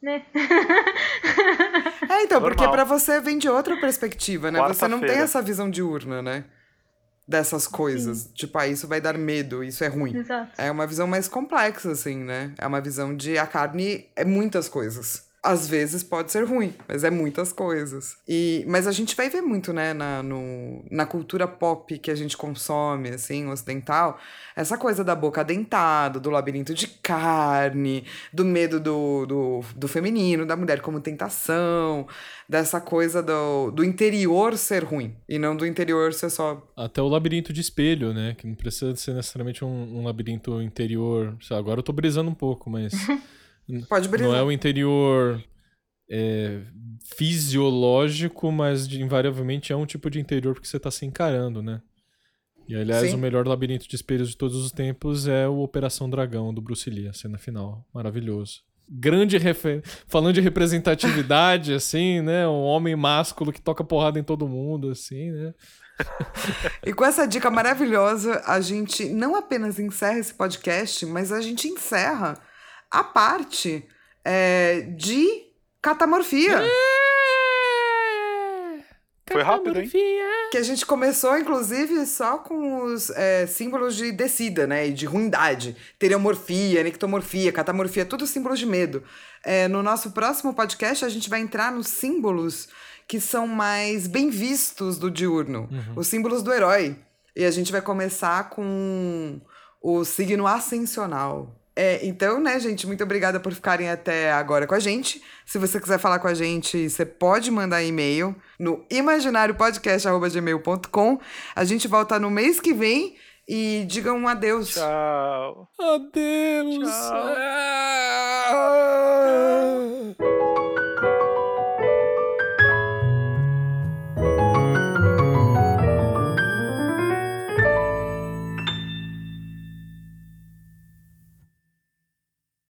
Né? É, então, Normal. porque para você vem de outra perspectiva, né? Você não tem essa visão diurna, né? Dessas coisas. Sim. Tipo, ah, isso vai dar medo, isso é ruim. Exato. É uma visão mais complexa, assim, né? É uma visão de a carne é muitas coisas às vezes pode ser ruim, mas é muitas coisas. E, mas a gente vai ver muito, né, na, no, na cultura pop que a gente consome, assim, ocidental, essa coisa da boca dentada, do labirinto de carne, do medo do, do, do feminino, da mulher como tentação, dessa coisa do, do interior ser ruim, e não do interior ser só... Até o labirinto de espelho, né, que não precisa ser necessariamente um, um labirinto interior. Agora eu tô brisando um pouco, mas... Pode brilhar. Não é o interior é, fisiológico, mas de, invariavelmente é um tipo de interior que você está se encarando, né? E aliás, Sim. o melhor labirinto de espelhos de todos os tempos é o Operação Dragão do Bruce Lee, a cena final. Maravilhoso. Grande refer... Falando de representatividade, assim, né? Um homem másculo que toca porrada em todo mundo, assim, né? e com essa dica maravilhosa, a gente não apenas encerra esse podcast, mas a gente encerra a parte é, de catamorfia. Foi rápido, hein? Que a gente começou, inclusive, só com os é, símbolos de descida, né? E de ruindade. Teriomorfia, nectomorfia, catamorfia, tudo símbolos de medo. É, no nosso próximo podcast, a gente vai entrar nos símbolos que são mais bem vistos do diurno, Uhum. os símbolos do herói. E a gente vai começar com o signo ascensional. É, então, né, gente, muito obrigada por ficarem até agora com a gente. Se você quiser falar com a gente, você pode mandar e-mail no imaginariopodcast.gmail.com. A gente volta no mês que vem e digam um adeus. Tchau. Adeus! Tchau. Ah!